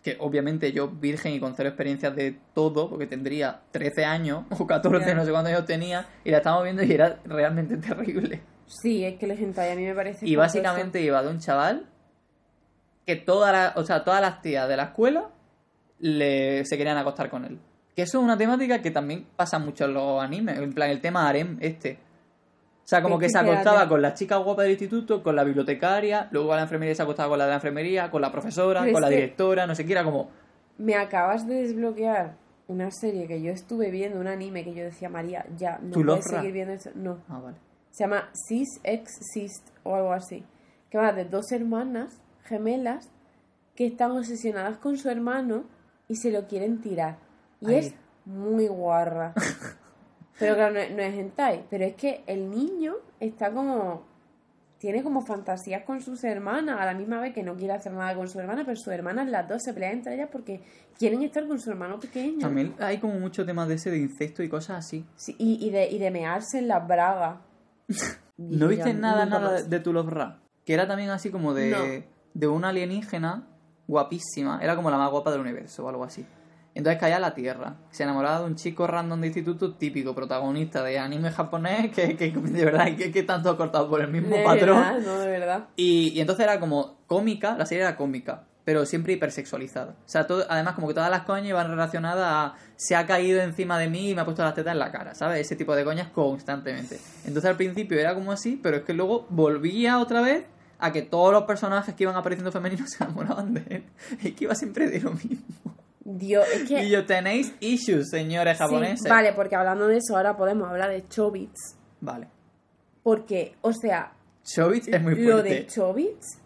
que obviamente yo virgen y con cero experiencias de todo, porque tendría 13 años o 14, Ya. no sé cuántos años tenía, y la estábamos viendo y era realmente terrible. Sí, es que el hentai a mí me parece... Y básicamente iba de un chaval que todas las, o sea, todas las tías de la escuela le, se querían acostar con él. Que eso es una temática que también pasa mucho en los animes, en plan el tema harem este. O sea, como ¿Qué- que se acostaba con la chica guapa del instituto, con la bibliotecaria, luego a la enfermería se acostaba con la de la enfermería, con la profesora, Pero con la que- directora, no sé qué, era como... Me acabas de desbloquear una serie que yo estuve viendo, un anime que yo decía, María, ya, no ¿Tu puedes seguir viendo esto. No, Ah, vale. se llama Sis Ex Sist o algo así. Que va de dos hermanas gemelas que están obsesionadas con su hermano y se lo quieren tirar. Y es muy guarra. pero claro, no, es- no es hentai. Pero es que el niño está como... Tiene como fantasías con sus hermanas, a la misma vez que no quiere hacer nada con su hermana, pero sus hermanas las dos se pelean entre ellas porque quieren estar con su hermano pequeño. También hay como muchos temas de ese de incesto y cosas así. Sí, y, y de, y de mearse en las bragas. ¿No viste nada, nada más. de Tu Love Ra? Que era también así como de, No. de una alienígena guapísima. Era como la más guapa del universo o algo así. Entonces caía a la Tierra. Se enamoraba de un chico random de instituto típico, protagonista de anime japonés, que, que de verdad, que, que tanto ha cortado por el mismo De patrón. verdad, no, de verdad. Y, y entonces era como cómica, la serie era cómica, pero siempre hipersexualizada. O sea, todo, además como que todas las coñas iban relacionadas a se ha caído encima de mí y me ha puesto las tetas en la cara, ¿sabes? Ese tipo de coñas constantemente. Entonces al principio era como así, pero es que luego volvía otra vez a que todos los personajes que iban apareciendo femeninos se enamoraban de él. Es que iba siempre de lo mismo. Dios, es que... Y yo, tenéis issues, señores Sí, japoneses. vale, porque hablando de eso, ahora podemos hablar de Chobits. Vale. Porque, o sea, Chobits es muy lo fuerte. de Chobits...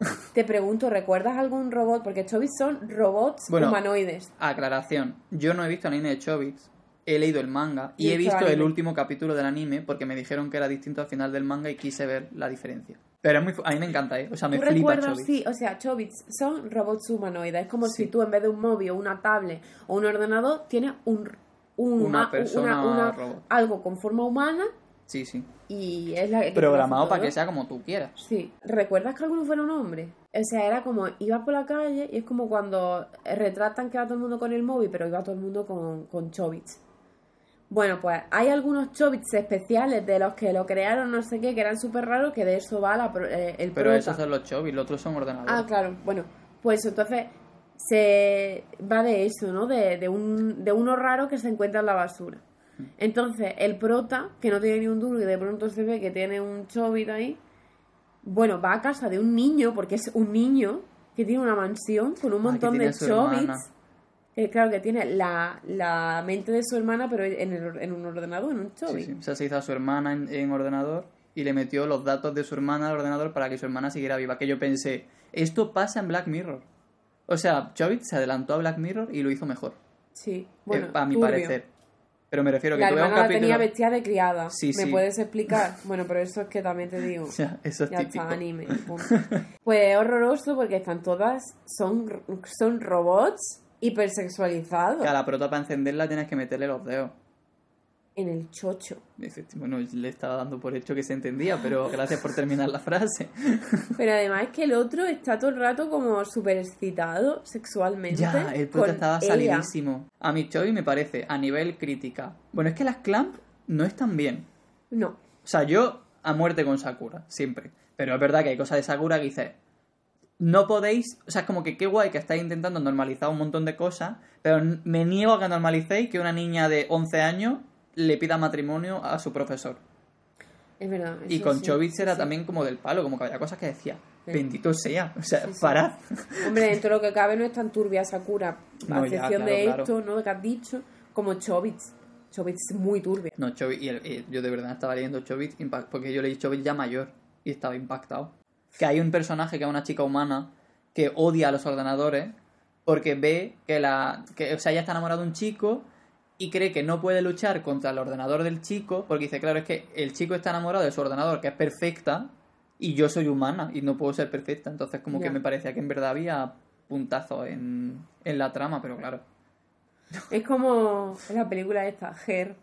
Te pregunto, ¿recuerdas algún robot? Porque Chobits son robots Bueno. humanoides. Aclaración, yo no he visto anime de Chobits, he leído el manga y Y he visto el último capítulo del anime porque me dijeron que era distinto al final del manga y quise ver la diferencia. Pero es muy, a mí me encanta, ¿eh? O sea, me ¿Tú flipa recuerdas? Chobits. Sí, o sea, Chobits son robots humanoides. Es como si tú en vez de un móvil, una tablet o un ordenador, tienes un, un- Una persona una- una- robot. algo con forma humana Sí, sí. y es la que Programado para que sea como tú quieras. Sí. ¿Recuerdas que alguno fuera un hombre? O sea, era como, iba por la calle y es como cuando retratan que va todo el mundo con el móvil, pero iba todo el mundo con, con Chobits. Bueno, pues hay algunos Chobits especiales de los que lo crearon, no sé qué, que eran súper raros, que de eso va la, pro- eh, el Pero prota. esos son los Chobits, los otros son ordenadores. Ah, claro, bueno, pues entonces se va de eso, ¿no? De, de, un, de uno raro que se encuentra en la basura. Entonces, el prota, que no tiene ni un duro y de pronto se ve que tiene un chobit ahí, bueno, va a casa de un niño, porque es un niño que tiene una mansión con un Ah, montón de chobits. Que claro, que tiene la, la mente de su hermana, pero en, el- en un ordenador, en un Sí, chobit. sí. O sea, se hizo a su hermana en, en ordenador y le metió los datos de su hermana al ordenador para que su hermana siguiera viva. Que yo pensé, esto pasa en Black Mirror. O sea, Chobits se adelantó a Black Mirror y lo hizo mejor. Sí, eh, bueno, a mi turbio. parecer. Pero me refiero que La veas un hermana la capítulo... tenía vestida de criada. Sí, ¿Me sí. puedes explicar? Bueno, pero eso es que también te digo. Sea, eso es Ya típico. está, anime. punto. Pues es horroroso porque están todas, son, son robots hipersexualizado. Que a la prota para encenderla tienes que meterle los dedos. En el chocho. Bueno, le estaba dando por hecho que se entendía, pero gracias por terminar la frase. Pero además es que el otro está todo el rato como súper excitado sexualmente. Ya, el prota estaba ella. salidísimo. A mi Chovy me parece, a nivel crítica. Bueno, es que las Clamp no están bien. No. O sea, yo a muerte con Sakura, siempre. Pero es verdad que hay cosas de Sakura que dices, no podéis, o sea, es como que qué guay que estáis intentando normalizar un montón de cosas, pero me niego a que normalicéis que una niña de 11 años le pida matrimonio a su profesor. Es verdad. Y con sí, Chobits era sí. también como del palo, como que había cosas que decía, bendito sea, o sea, Sí, parad. Hombre, dentro de lo que cabe no es tan turbia Sakura. A No, ya, excepción claro, de claro. esto, ¿no? Que has dicho, como Chobits. Chobits es muy turbia. No, Chobits, y, el- y yo de verdad estaba leyendo impa- porque yo leí Chobits ya mayor y estaba impactado. Que hay un personaje que es una chica humana que odia a los ordenadores porque ve que la. Que, o sea, ella está enamorada de un chico y cree que no puede luchar contra el ordenador del chico porque dice, claro, es que el chico está enamorado de su ordenador, que es perfecta, y yo soy humana y no puedo ser perfecta. Entonces, como que me parecía que en verdad había puntazos en, en la trama, pero claro. Es como la película esta, Her.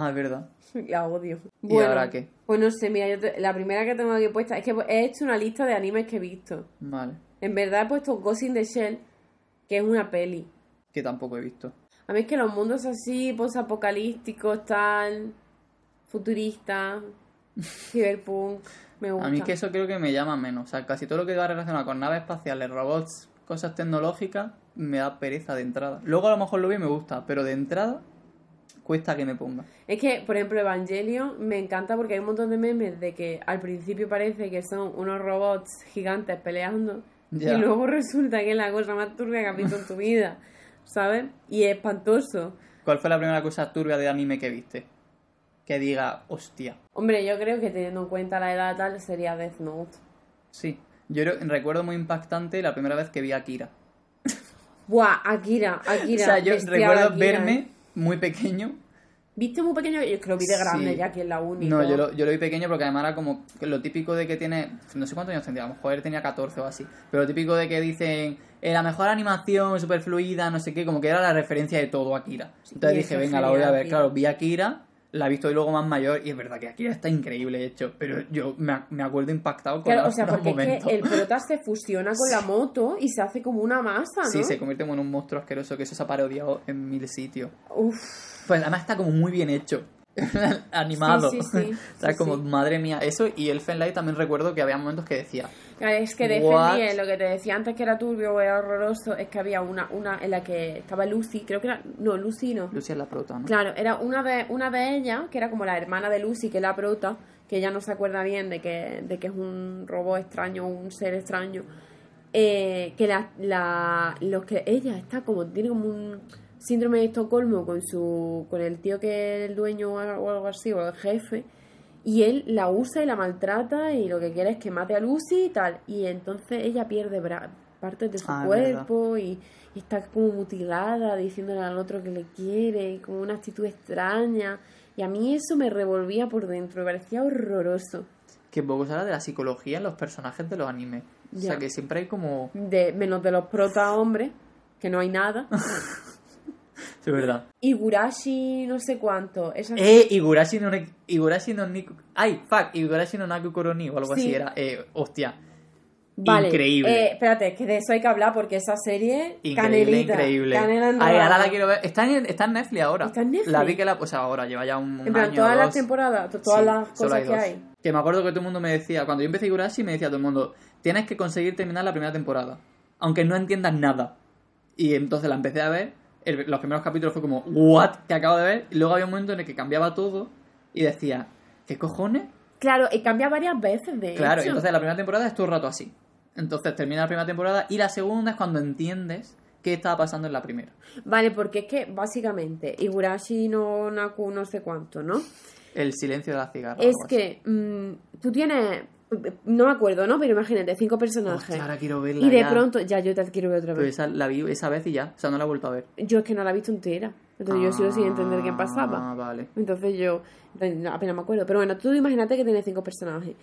Ah, es verdad. La odio. ¿Y ahora qué? Pues no sé, mira, yo te- la primera que tengo aquí puesta es que he hecho una lista de animes que he visto. Vale. En verdad he puesto Ghost in the Shell, que es una peli. Que tampoco he visto. A mí es que los mundos así, posapocalípticos, tal, futuristas, cyberpunk, me gusta. A mí es que eso creo que me llama menos. O sea, casi todo lo que va relacionado con naves espaciales, robots, cosas tecnológicas, me da pereza de entrada. Luego a lo mejor lo veo y me gusta, pero de entrada cuesta que me ponga. Es que, por ejemplo, Evangelion me encanta porque hay un montón de memes de que al principio parece que son unos robots gigantes peleando Ya. y luego resulta que es la cosa más turbia que has visto en tu vida, ¿sabes? Y es espantoso. ¿Cuál fue la primera cosa turbia de anime que viste? Que diga, hostia. Hombre, yo creo que teniendo en cuenta la edad tal sería Death Note. Sí. Yo recuerdo muy impactante la primera vez que vi a Akira. Buah, Akira, Akira. o sea, yo recuerdo Akira, verme. Muy pequeño. ¿Viste muy pequeño? Yo es que lo vi de grande Sí. ya aquí en la uni. No, yo lo, yo lo vi pequeño porque además era como lo típico de que tiene. No sé cuántos años tendría, a lo mejor él tenía 14 o así. Pero lo típico de que dicen. eh, la mejor animación, super fluida, no sé qué, como que era la referencia de todo Akira. Entonces dije, venga, la voy a ver. Claro, vi Akira, la he visto luego más mayor, y es verdad que Akira está increíble hecho. Pero yo me, me acuerdo impactado con Claro, o sea, porque es que el prota se fusiona con la moto y se hace como una masa, ¿no? Sí, se convierte como en un monstruo asqueroso que eso se ha parodiado en mil sitios. Uf, Pues además está como muy bien hecho. Animado. Sí, sí, sí. o sea, Sí, como, madre mía, eso. Y el Light también recuerdo que había momentos que decía, es que defendí lo que te decía antes que era turbio o era horroroso, es que había una, una en la que estaba Lucy, creo que era, no, Lucy no. Lucy es la prota, ¿no? Claro, era una de, una de ellas, que era como la hermana de Lucy, que es la prota, que ella no se acuerda bien de que, de que es un robot extraño, un ser extraño, eh, que la, la, los que ella está como, tiene como un síndrome de Estocolmo con su, con el tío que es el dueño o algo así, o el jefe, y él la usa y la maltrata y lo que quiere es que mate a Lucy y tal, y entonces ella pierde bra- partes de su Ah, cuerpo y, y está como mutilada diciéndole al otro que le quiere y con una actitud extraña y a mí eso me revolvía por dentro, me parecía horroroso. Que poco se habla de la psicología en los personajes de los animes. O sea, que siempre hay como... De, menos de los prota hombres, que no hay nada. Es verdad. Igurashi no sé cuánto. Esa Eh, Igurashi no... Igurashi no Niku... Ay, fuck, Igurashi no Naku Koroni o algo Sí. así era. Eh, hostia. Vale, increíble. eh, espérate, es que de eso hay que hablar porque esa serie, Increíble, canelita. increíble. Ay, ahora la quiero ver. Está en, está en Netflix ahora. ¿Está en Netflix? La vi que la... Pues ahora, lleva ya un, un En plan, año todas o las temporadas, to- todas Sí, las cosas que hay. Que me acuerdo que todo el mundo me decía, cuando yo empecé Igurashi, me decía todo el mundo, tienes que conseguir terminar la primera temporada, aunque no entiendas nada. Y entonces la empecé a ver, el- los primeros capítulos fue como, ¿what? Que acabo de ver. Y luego había un momento en el que cambiaba todo y decía, ¿qué cojones? Claro, y cambia varias veces de Claro, hecho. entonces la primera temporada es todo el rato así. Entonces termina la primera temporada y la segunda es cuando entiendes qué estaba pasando en la primera. Vale, porque es que básicamente Igurashi no Naku no sé cuánto, ¿no? El silencio de la cigarra. Es que mm, tú tienes, no me acuerdo, ¿no? Pero imagínate, cinco personajes. Hostia, ahora quiero verla y de ya. pronto, ya yo te quiero ver otra Pero vez. esa la vi esa vez y ya, o sea, no la he vuelto a ver. Yo es que no la he visto entera. Entonces yo sigo sin entender qué pasaba. Ah, vale. Entonces yo no, apenas me acuerdo. Pero bueno, tú imagínate que tienes cinco personajes.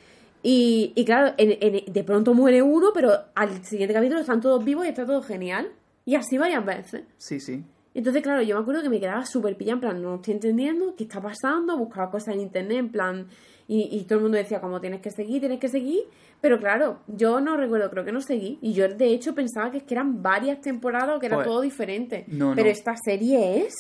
Y, y claro, en- en- de pronto muere uno, pero al siguiente capítulo están todos vivos y está todo genial. Y así varias veces. Sí, sí. Entonces, claro, yo me acuerdo que me quedaba súper pillada, en plan, no estoy entendiendo qué está pasando, buscaba cosas en internet, en plan, y, y todo el mundo decía, como tienes que seguir, tienes que seguir, pero claro, yo no recuerdo, creo que no seguí, y yo de hecho pensaba que es que eran varias temporadas o que era Joder. todo diferente. No, pero no. esta serie es,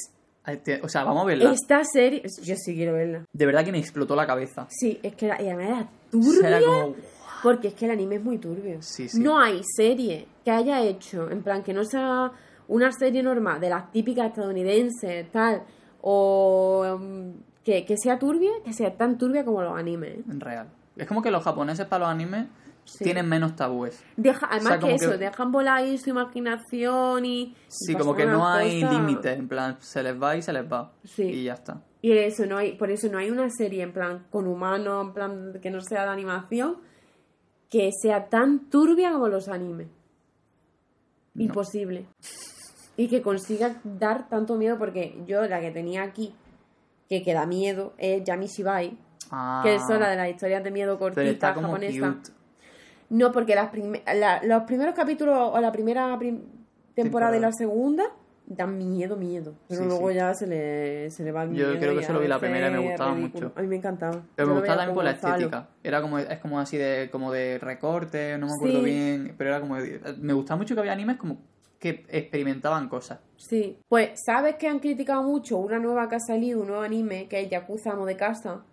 O sea, vamos a verla. esta serie, yo sí quiero verla. De verdad que me explotó la cabeza. Sí, es que era, y además era O sea, turbia, era como... porque es que el anime es muy turbio. Sí, sí. No hay serie que haya hecho, en plan, que no sea una serie normal, de las típicas estadounidenses, tal, o um, que, que sea turbia, que sea tan turbia como los animes. En real. Es como que los japoneses para los animes Sí. tienen menos tabúes. Deja, además sea, que eso, que- dejan volar ahí su imaginación y... Sí, como que no hay límite. En plan, se les va y se les va. Sí. Y ya está. Y eso, no hay, por eso no hay una serie en plan con humanos, en plan que no sea de animación, que sea tan turbia como los animes. No. Imposible. Y que consiga dar tanto miedo, porque yo la que tenía aquí, que, que da miedo, es Yami Shibai, Ah, que es la de las historias de miedo como japonesa. cute. No, porque las la- los primeros capítulos o la primera prim- temporada Temporada. y la segunda dan miedo, miedo. Pero Sí, luego sí. ya se le, se le va el Yo miedo. creo que solo vi la primera y me gustaba ridículo. mucho. A mí me encantaba. Pero Yo me gustaba también por la Gonzalo. estética. Era como, es como así de, como de recorte, no me acuerdo Sí. bien. Pero era como. de- me gustaba mucho que había animes como que experimentaban cosas. Sí. Pues, ¿sabes que han criticado mucho una nueva que ha salido, un nuevo anime, que es Yakuza Amo de Casa?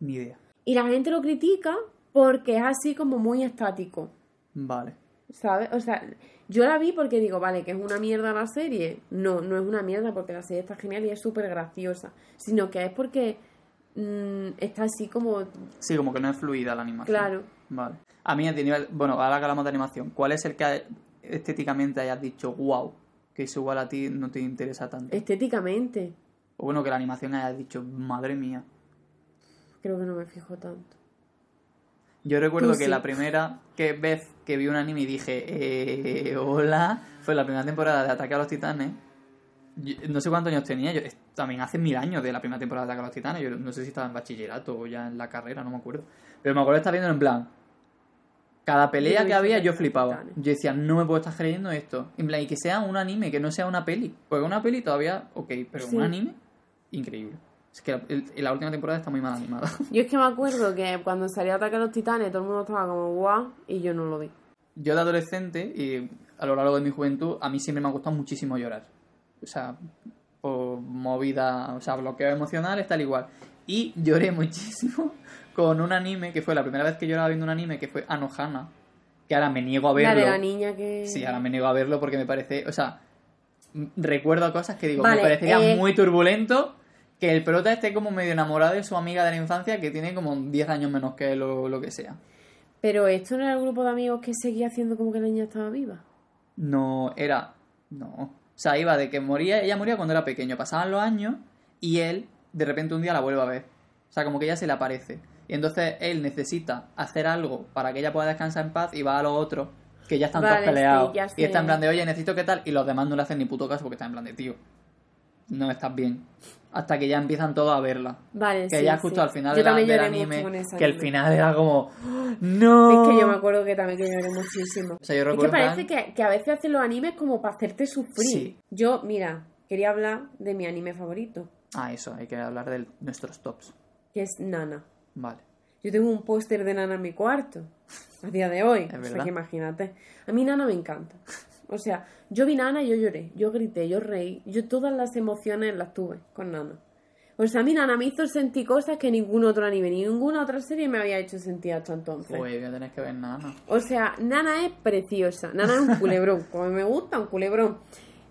Ni idea. Y la gente lo critica porque es así como muy estático. Vale. ¿Sabes? O sea, yo la vi porque digo, vale, que es una mierda la serie. No, no es una mierda porque la serie está genial y es súper graciosa. Sino que es porque mm, está así como. Sí, como que no es fluida la animación. Claro. Vale. A mí, de nivel. Bueno, ahora que hablamos de animación, ¿cuál es el que ha- estéticamente hayas dicho, wow, que eso igual a ti no te interesa tanto? Estéticamente, O bueno, que la animación hayas dicho, madre mía. creo que no me fijo tanto. Yo recuerdo Tú que sí. la primera que vez que vi un anime y dije, eh, hola, fue la primera temporada de Ataque a los Titanes. Yo- no sé cuántos años tenía, yo también hace mil años de la primera temporada de Ataque a los Titanes. Yo no sé si estaba en bachillerato o ya en la carrera, no me acuerdo. Pero me acuerdo de estar viendo en plan. Cada pelea que había, yo flipaba. Yo decía, no me puedo estar creyendo esto. En plan, y que sea un anime, que no sea una peli. Porque una peli todavía, ok, pero Sí. un anime, increíble. Es que la, el- la última temporada está muy mal animada. Yo es que me acuerdo que cuando salió Ataque a los Titanes todo el mundo estaba como guau y yo no lo vi. Yo de adolescente y a lo largo de mi juventud, a mí siempre me ha gustado muchísimo llorar. O sea, por movida, o sea, bloqueo emocional, es tal igual. Y lloré muchísimo con un anime, que fue la primera vez que lloraba viendo un anime, que fue Anohana. Que ahora me niego a La verlo. de la niña que. Sí, ahora me niego a verlo porque me parece, o sea, recuerdo cosas que digo, Vale, me parecería eh, muy turbulento que el prota esté como medio enamorado de su amiga de la infancia que tiene como 10 años menos que él o lo que sea. Pero esto no era el grupo de amigos que seguía haciendo como que la niña estaba viva. No, era. No. O sea, iba de que moría, ella moría cuando era pequeño. Pasaban los años y él de repente un día la vuelve a ver. O sea, como que ella se le aparece. Y entonces él necesita hacer algo para que ella pueda descansar en paz y va a los otros que ya están Vale, todos peleados. sí, y está en plan de, oye, necesito qué tal. Y los demás no le hacen ni puto caso porque están en plan de, tío, no estás bien. Hasta que ya empiezan todos a verla. Vale, Que sí, ya justo sí. al final de la- del anime, que el final era como, no. Es que yo me acuerdo que también que lloré muchísimo. O sea, yo Es que recuerdo parece plan- que, que a veces hacen los animes como para hacerte sufrir. Sí. Yo, mira, quería hablar de mi anime favorito, Ah, eso, hay que hablar de nuestros tops. que es Nana. Vale. Yo tengo un póster de Nana en mi cuarto, a día de hoy. o sea que imagínate. A mí Nana me encanta. O sea, yo vi Nana y yo lloré, yo grité, yo reí, yo todas las emociones las tuve con Nana. O sea, a mí Nana me hizo sentir cosas que ningún otro anime, ni ninguna otra serie me había hecho sentir hasta entonces. Pues voy a tener que ver nada. O sea, Nana es preciosa. Nana es un culebrón, como me gusta, un culebrón.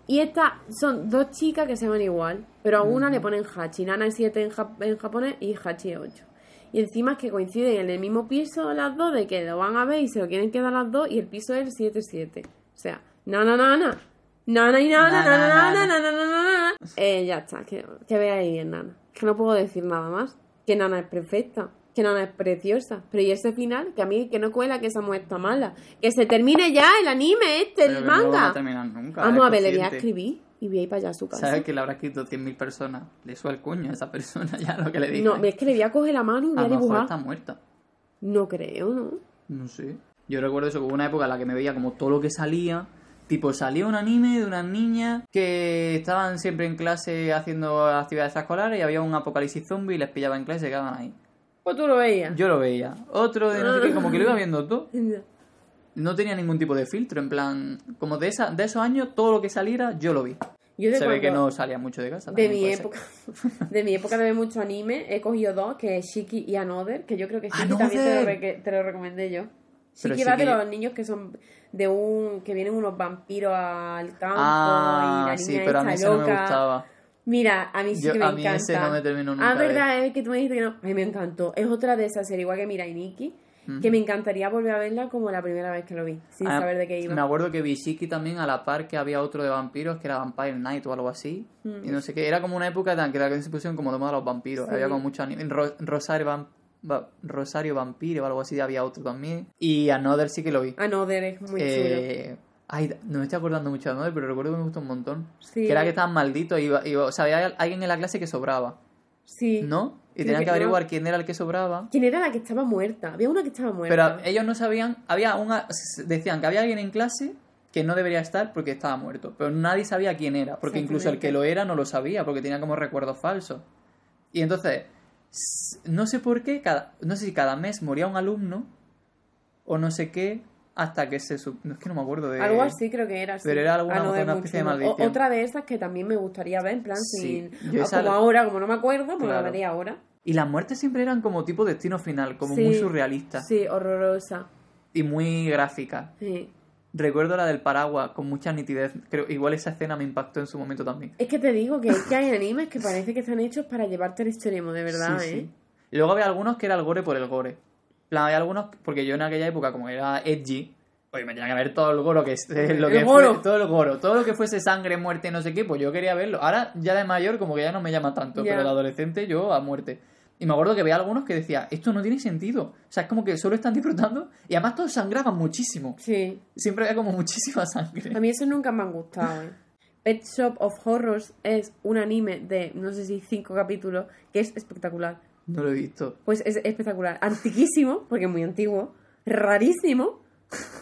Y estas son dos chicas que se llaman igual, pero a una le ponen Hachi. Nana es 7 en, jap- en japonés y Hachi es 8. Y encima es que coinciden en el mismo piso las dos, de que lo van a ver y se lo quieren quedar las dos, y el piso es el 7-7. O sea, Nana, Nana. Nana y Nana, Nana, Nana, Nana, Nana. Nana, Nana, Nana. Eh, ya está, que, que veáis en Nana. Que no puedo decir nada más. Que Nana es perfecta. Que Nana es preciosa. Pero y ese final, que a mí que no cuela que esa mujer está mala. Que se termine ya el anime este, Pero el que no van a manga. terminar nunca. Vamos a ver, le voy a escribir y voy a ir para allá a su casa. ¿Sabes que le habrá escrito 100.000 personas? Le suena el cuño a esa persona ya lo que le dije. No, es que le voy a coger la mano y voy a a lo mejor dibujar. está muerta. No creo, ¿no? No sé. Yo recuerdo eso, que hubo una época en la que me veía como todo lo que salía, Tipo, salió un anime de unas niñas que estaban siempre en clase haciendo actividades escolares y había un apocalipsis zombie y les pillaba en clase y se quedaban ahí. Pues tú lo veías. Yo lo veía. Otro de no sé qué, como que lo iba viendo todo. No tenía ningún tipo de filtro, en plan, como de, esa, de esos años, todo lo que saliera, yo lo vi. Yo de Se ve que no salía mucho de casa. De mi época, de mi época de ver mucho anime, he cogido dos, que es Shiki y Another, que yo creo que Shiki ¡Another! también te lo, re- te lo recomendé yo. Pero Shiki va de Shiki- los niños que son de un que vienen unos vampiros al campo Ah, y la niña sí, pero a mí ese no me loca. gustaba. Mira, a mí sí Yo- que me a mí encanta. ese no me terminó nunca Ah, verdad, es que tú me dijiste que no. A mí me encantó. Es otra de esas series, igual que Mira y Nikki, que me encantaría volver a verla como la primera vez que lo vi, sin Ah, saber de qué iba. Me acuerdo que vi también a la par que había otro de vampiros que era Vampire Night o algo así. Mm. Y no sé qué. Era como una época tan que la se pusieron como de moda los vampiros. Sí. Había como mucho anime. Ro- Rosario, Vam- Va- Rosario Vampiro o algo así. Había otro también. Y Another sí que lo vi. Another es muy chulo. Eh, ay, no me estoy acordando mucho de Another, pero recuerdo que me gustó un montón. Sí. Que era que estaban malditos. Y, iba- iba- o sea, había alguien en la clase que sobraba. Sí. ¿No? Y tenían que que no. averiguar quién era el que sobraba. ¿Quién era la que estaba muerta? Había una que estaba muerta. Pero ellos no sabían, había una, decían que había alguien en clase que no debería estar porque estaba muerto, pero nadie sabía quién era, porque incluso el que lo era no lo sabía, porque tenía como recuerdos falsos. Y entonces, no sé por qué, cada, no sé si cada mes moría un alumno o no sé qué, hasta que se... sub- No es que no me acuerdo de... Algo así creo que era. sí. Pero era alguna- Another una especie de maldición. O- otra de esas que también me gustaría ver, en plan, Sí. sin. Yo ah, como la- ahora, como no me acuerdo, pues la Claro. vería ahora. Y las muertes siempre eran como tipo destino final, como Sí. muy surrealistas Sí, horrorosa. y muy gráficas. Sí. Recuerdo la del paraguas con mucha nitidez. Creo, igual esa escena me impactó en su momento también. Es que te digo que, es que hay animes que parece que están hechos para llevarte al extremo, de verdad, Sí, ¿eh? sí. Y luego había algunos que era el gore por el gore. Plan, había algunos, porque yo en aquella época, como era edgy, pues me tenía que ver todo el goro que es eh, lo que fue- todo el goro, todo lo que fuese sangre, muerte, no sé qué, pues yo quería verlo. Ahora ya de mayor como que ya no me llama tanto, pero de adolescente yo a muerte. Y me acuerdo que veía algunos que decía, esto no tiene sentido. O sea, es como que solo están disfrutando y además todos sangraban muchísimo. Sí. Siempre había como muchísima sangre. A mí eso nunca me han gustado, ¿eh? Pet Shop of Horrors es un anime de, no sé si cinco capítulos, que es espectacular. No lo he visto. Pues es espectacular. Antiquísimo, porque es muy antiguo. Rarísimo.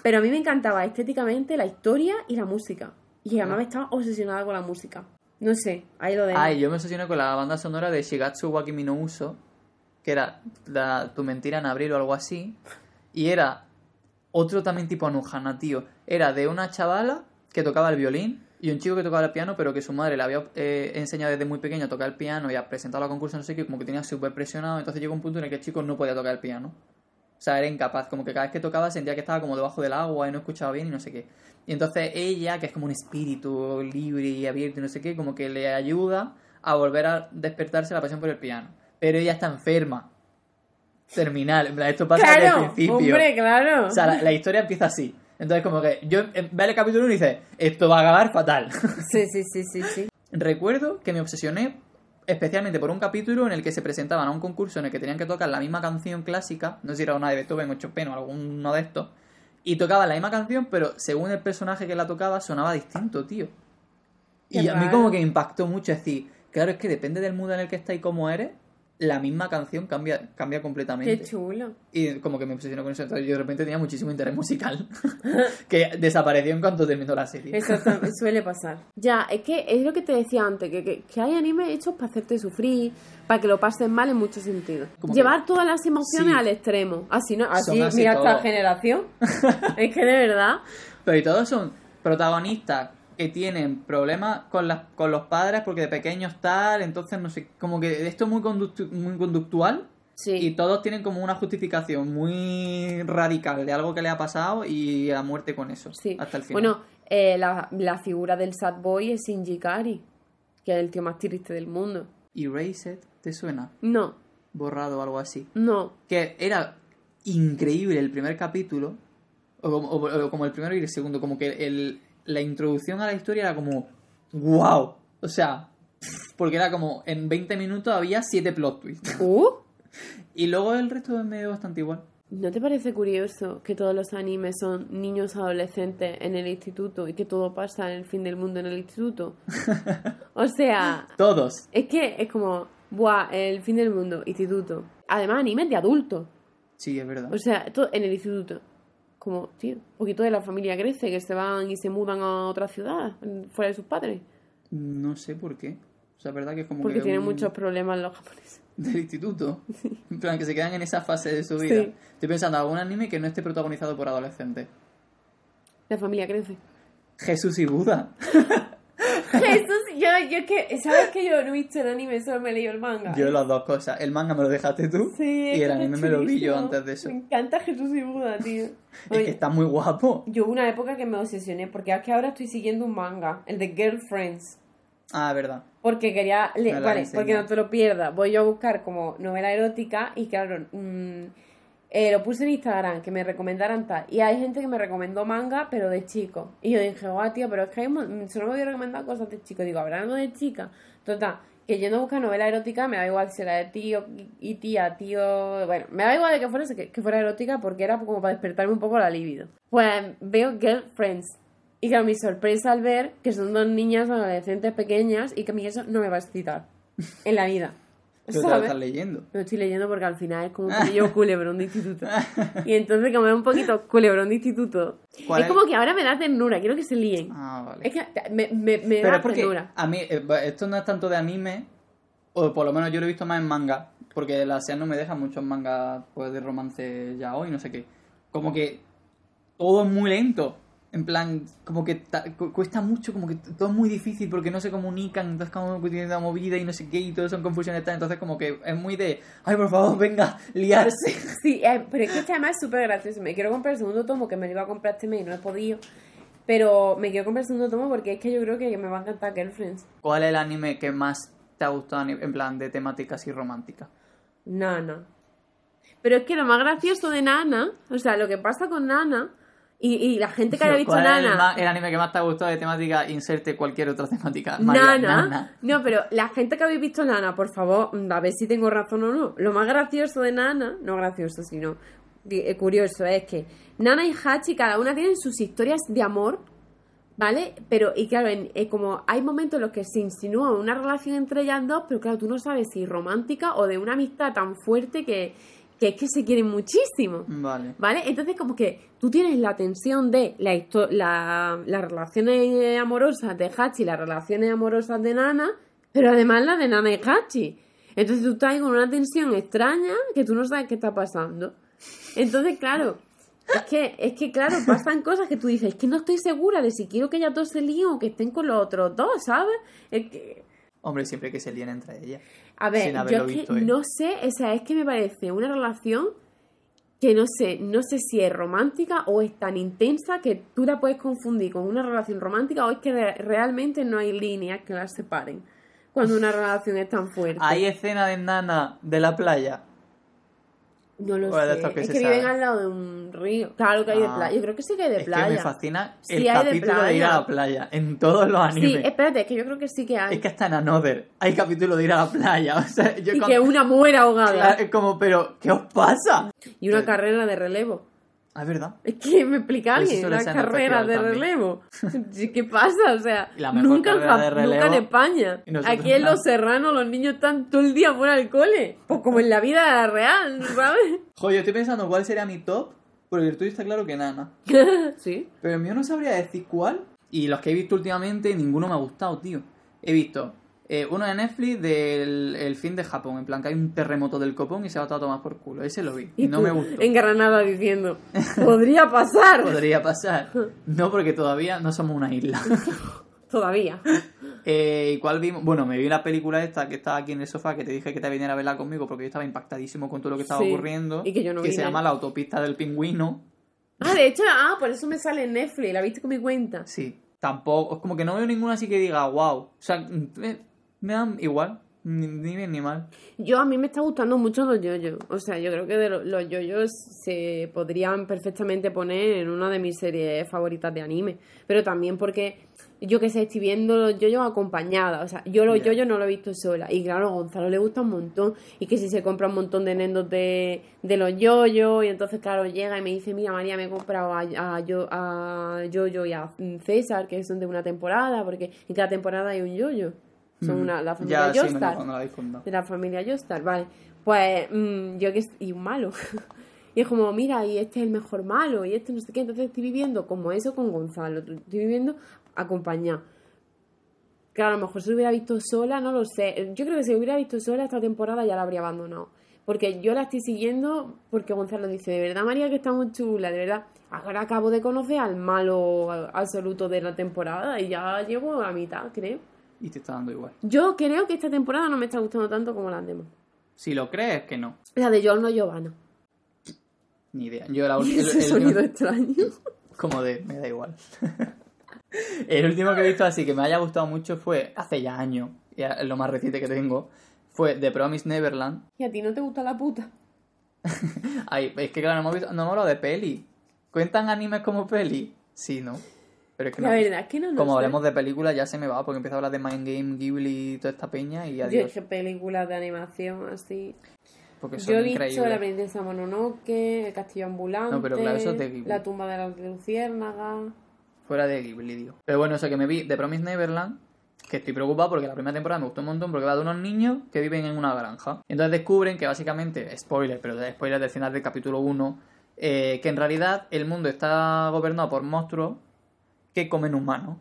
Pero a mí me encantaba estéticamente la historia y la música. Y además Ah. estaba obsesionada con la música. No sé, ahí lo dejo. Ay, yo me obsesioné con la banda sonora de Shigatsu wa Kimi no Uso, que era la- Tu mentira en abril o algo así, y era otro también tipo Anohana, tío. Era de una chavala que tocaba el violín y un chico que tocaba el piano, pero que su madre le había eh, enseñado desde muy pequeño a tocar el piano y a presentar a concursos, no sé qué, como que tenía súper presionado, entonces llegó un punto en el que el chico no podía tocar el piano. O sea, era incapaz, como que cada vez que tocaba sentía que estaba como debajo del agua y no escuchaba bien y no sé qué. Y entonces ella, que es como un espíritu libre y abierto y no sé qué, como que le ayuda a volver a despertarse la pasión por el piano. Pero ella está enferma. Terminal. Esto pasa desde el principio. hombre, claro. O sea, la, la historia empieza así. Entonces, como que yo eh, ve el capítulo 1 y dice, esto va a acabar fatal. Sí, sí, sí, sí, sí. Recuerdo que me obsesioné especialmente por un capítulo en el que se presentaban a un concurso en el que tenían que tocar la misma canción clásica, no sé si era una de Beethoven o Chopin o alguno de estos, y tocaban la misma canción, pero según el personaje que la tocaba sonaba distinto, tío. Qué y a mí como que me impactó mucho, es decir, claro, es que depende del mood en el que estás y cómo eres, la misma canción cambia, cambia completamente. Qué chulo. Y como que me obsesionó con eso. Entonces yo de repente tenía muchísimo interés musical. que desapareció en cuanto terminó la serie. Eso suele pasar. Ya, es que es lo que te decía antes, que, que, que hay animes hechos para hacerte sufrir, para que lo pases mal en muchos sentidos. Como Llevar todas las emociones Sí. al extremo. Así, ¿no? Así, así mira esta generación. es que de verdad. Pero y todos son protagonistas que tienen problemas con, las, con los padres porque de pequeños tal, entonces no sé, como que esto es muy, conductu- muy conductual Sí. y todos tienen como una justificación muy radical de algo que le ha pasado y a muerte con eso. Sí. Hasta el final. Bueno, eh, la, la figura del sad boy es Shinji Kari, que es el tío más triste del mundo. Erased, ¿te suena? No, Borrado o algo así. no. que era increíble el primer capítulo, o como, o- o como el primero y el segundo, como que el, la introducción a la historia era como, wow, o sea, porque era como, en 20 minutos había 7 plot twists, Uh, y luego el resto es medio bastante igual. ¿No te parece curioso que todos los animes son niños adolescentes en el instituto y que todo pasa en el fin del mundo en el instituto? O sea, Todos. es que es como, buah, el fin del mundo, instituto. Además, animes de adultos. Sí, es verdad. O sea, todo en el instituto. Como, tío, un poquito de la familia crece, que se van y se mudan a otra ciudad, fuera de sus padres. No sé por qué. O sea, verdad que es como Porque que tienen un- muchos problemas los japoneses. del instituto. En plan, que se quedan en esa fase de su vida. Sí. Estoy pensando, algún anime que no esté protagonizado por adolescentes. La familia crece. Jesús y Buda. Jesús, yo, yo que, ¿sabes que yo no he visto el anime, solo me he leído el manga? Yo las dos cosas. El manga me lo dejaste tú. Sí, y es el anime es me lo vi yo antes de eso. Me encanta Jesús y Buda, tío. Es Oye, que está muy guapo. Yo hubo una época que me obsesioné, porque es que ahora estoy siguiendo un manga, el de Girlfriends. Ah, verdad. Porque quería lo vale, porque no te lo pierdas. Voy yo a buscar como novela erótica y claro, mm, eh, lo puse en Instagram, que me recomendaran tal. Y hay gente que me recomendó manga, pero de chico. Y yo dije, guau, tío, pero es que hay, solo me voy a recomendar cosas de chico. Digo, ¿habrá algo de chica? Total, que yo no busco novela erótica, me da igual si era de tío y tía, tío... Bueno, me da igual de que fuera, que fuera erótica porque era como para despertarme un poco la libido. Pues veo Girlfriends. Y claro, mi sorpresa al ver que son dos niñas adolescentes pequeñas y que a mí eso no me va a excitar en la vida. Pero te lo ¿sabes? estás leyendo. Lo estoy leyendo porque al final es como un pequeño culebrón de instituto. Y entonces, como es un poquito culebrón de instituto, ¿Cuál es es? como que ahora me da ternura, quiero que se líen. Ah, vale. Es que me, me, me Pero da porque ternura. a mí, eh, esto no es tanto de anime, o por lo menos yo lo he visto más en manga, porque la SEA no me deja muchos mangas pues, de romance ya hoy, no sé qué. Como que todo es muy lento. En plan, como que ta- cu- cuesta mucho, como que todo es muy difícil porque no se comunican, entonces como que tienen la movida y no sé qué, y todo son confusiones tal, entonces como que es muy de, ay por favor, venga, liarse. Sí, eh, pero es que este además es súper gracioso. Me quiero comprar el segundo tomo, que me lo iba a comprar este mes y no he podido. Pero me quiero comprar el segundo tomo porque es que yo creo que me va a encantar Girlfriends. ¿Cuál es el anime que más te ha gustado en plan de temática así romántica? Nana. Pero es que lo más gracioso de Nana, o sea, lo que pasa con Nana, y, y la gente que haya visto ¿Cuál es el, Nana. el anime que más te ha gustado de temática? Inserte cualquier otra temática. María, Nana. Nana. No, pero la gente que habéis visto Nana, por favor, a ver si tengo razón o no. Lo más gracioso de Nana, no gracioso, sino eh, curioso, es que Nana y Hachi cada una tienen sus historias de amor, ¿vale? Pero, y claro, en- eh, como hay momentos en los que se insinúa una relación entre ellas dos, pero claro, tú no sabes si romántica o de una amistad tan fuerte que, que es que se quieren muchísimo. Vale. ¿Vale? Entonces, como que tú tienes la tensión de la la- las relaciones amorosas de Hachi y las relaciones amorosas de Nana, pero además la de Nana y Hachi. Entonces tú estás ahí con una tensión extraña que tú no sabes qué está pasando. Entonces, claro, es que, es que claro, pasan cosas que tú dices, es que no estoy segura de si quiero que ellas dos se líen o que estén con los otros dos, ¿sabes? Es que, Hombre, siempre que se líen entre ellas. A ver, yo es que ¿eh? no sé, o sea, es que me parece una relación que no sé, no sé si es romántica o es tan intensa que tú la puedes confundir con una relación romántica o es que re- realmente no hay líneas que las separen cuando una relación es tan fuerte. ¿Hay escena de Nana de la playa? No lo sé, que es que viven al lado de un río. Claro que hay de Ah. playa, yo creo que sí que hay de es playa. que me fascina Sí, el capítulo de, ir a la playa. En todos los Sí, animes. espérate, es que yo creo que sí que hay. Es que hasta en Another hay capítulo de ir a la playa. O sea, yo y con- que una muera ahogada. Claro, es como, pero, ¿qué os pasa? Y una Sí. carrera de relevo. Ah, es verdad. Es que me explica alguien, el carreras de también. relevo. ¿Qué pasa? O sea, la nunca, en carrera nunca España. Aquí en nada. Los Serranos los niños están todo el día fuera del cole. Pues como en la vida real, ¿sabes? Joder, estoy pensando cuál sería mi top. Porque el tuyo está claro que Nana. sí. Pero el mío no sabría decir cuál. Y los que he visto últimamente, ninguno me ha gustado, tío. He visto eh, uno de Netflix del el fin de Japón. En plan, que hay un terremoto del copón y se va todo a tomar por culo. Ese lo vi. Y, no tú me gustó. En Granada diciendo, podría pasar. Podría pasar. No, porque todavía no somos una isla. Todavía. Eh, ¿Y cuál vimos? Bueno, me vi la película esta que estaba aquí en el sofá, que te dije que te viniera a verla conmigo porque yo estaba impactadísimo con todo lo que estaba Sí, ocurriendo. y que yo no se vine. llama La autopista del pingüino. Ah, de hecho, ah, por eso me sale en Netflix. La viste con mi cuenta. Sí. Tampoco, es como que no veo ninguna así que diga, wow. O sea, me dan igual. Ni, ni bien ni mal. Yo a mí me está gustando mucho los yoyos. O sea, yo creo que de lo- los yoyos se podrían perfectamente poner en una de mis series favoritas de anime. Pero también porque, yo que sé, estoy viendo los yoyos acompañada. O sea, yo los Ya. yoyos no los he visto sola. Y claro, a Gonzalo le gusta un montón. Y que si se compra un montón de nendos de, de los yoyos. Y entonces, claro, llega y me dice, mira María, me he comprado a, a, yo, a Yoyo y a César, que son de una temporada. Porque en cada temporada hay un yoyo. Son Mm. una, la familia Ya, Joestar de la familia Joestar, vale. Pues mm, yo que y un malo. Y es como, mira, y este es el mejor malo, y este no sé qué. Entonces estoy viviendo como eso con Gonzalo. Estoy viviendo acompañado. Claro, a lo mejor si lo hubiera visto sola, no lo sé. Yo creo que si lo hubiera visto sola esta temporada ya la habría abandonado. Porque yo la estoy siguiendo porque Gonzalo dice, de verdad María que está muy chula, de verdad. Ahora acabo de conocer al malo absoluto de la temporada y ya llevo a la mitad, creo. Y te está dando igual. Yo creo que esta temporada no me está gustando tanto como las demás. Si lo crees, que no. La de Giorno Giovanna. Ni idea. Yo la el- ese el sonido extraño. Como de, me da igual. el último que he visto así que me haya gustado mucho fue hace ya años, y es lo más reciente que tengo, fue The Promise Neverland. Y a ti no te gusta la puta. Ay, es que claro, no hemos, visto, no hemos hablado de peli. ¿Cuentan animes como peli? Sí, ¿no? Pero es que La no. verdad es que no, Como sé. hablemos de películas ya se me va, porque empiezo a hablar de Mind Game, Ghibli y toda esta peña y Yo adiós. es que películas de animación así. Porque son Yo he visto increíbles. La princesa Mononoke, El castillo ambulante, No, pero claro, eso es de Ghibli. La tumba de las luciérnagas. Fuera de Ghibli, digo. Pero bueno, eso que me vi de Promise Neverland, que estoy preocupado porque la primera temporada me gustó un montón porque va de unos niños que viven en una granja. Y entonces descubren que básicamente, spoiler, pero spoiler del final del capítulo 1, eh, que en realidad el mundo está gobernado por monstruos que comen humanos.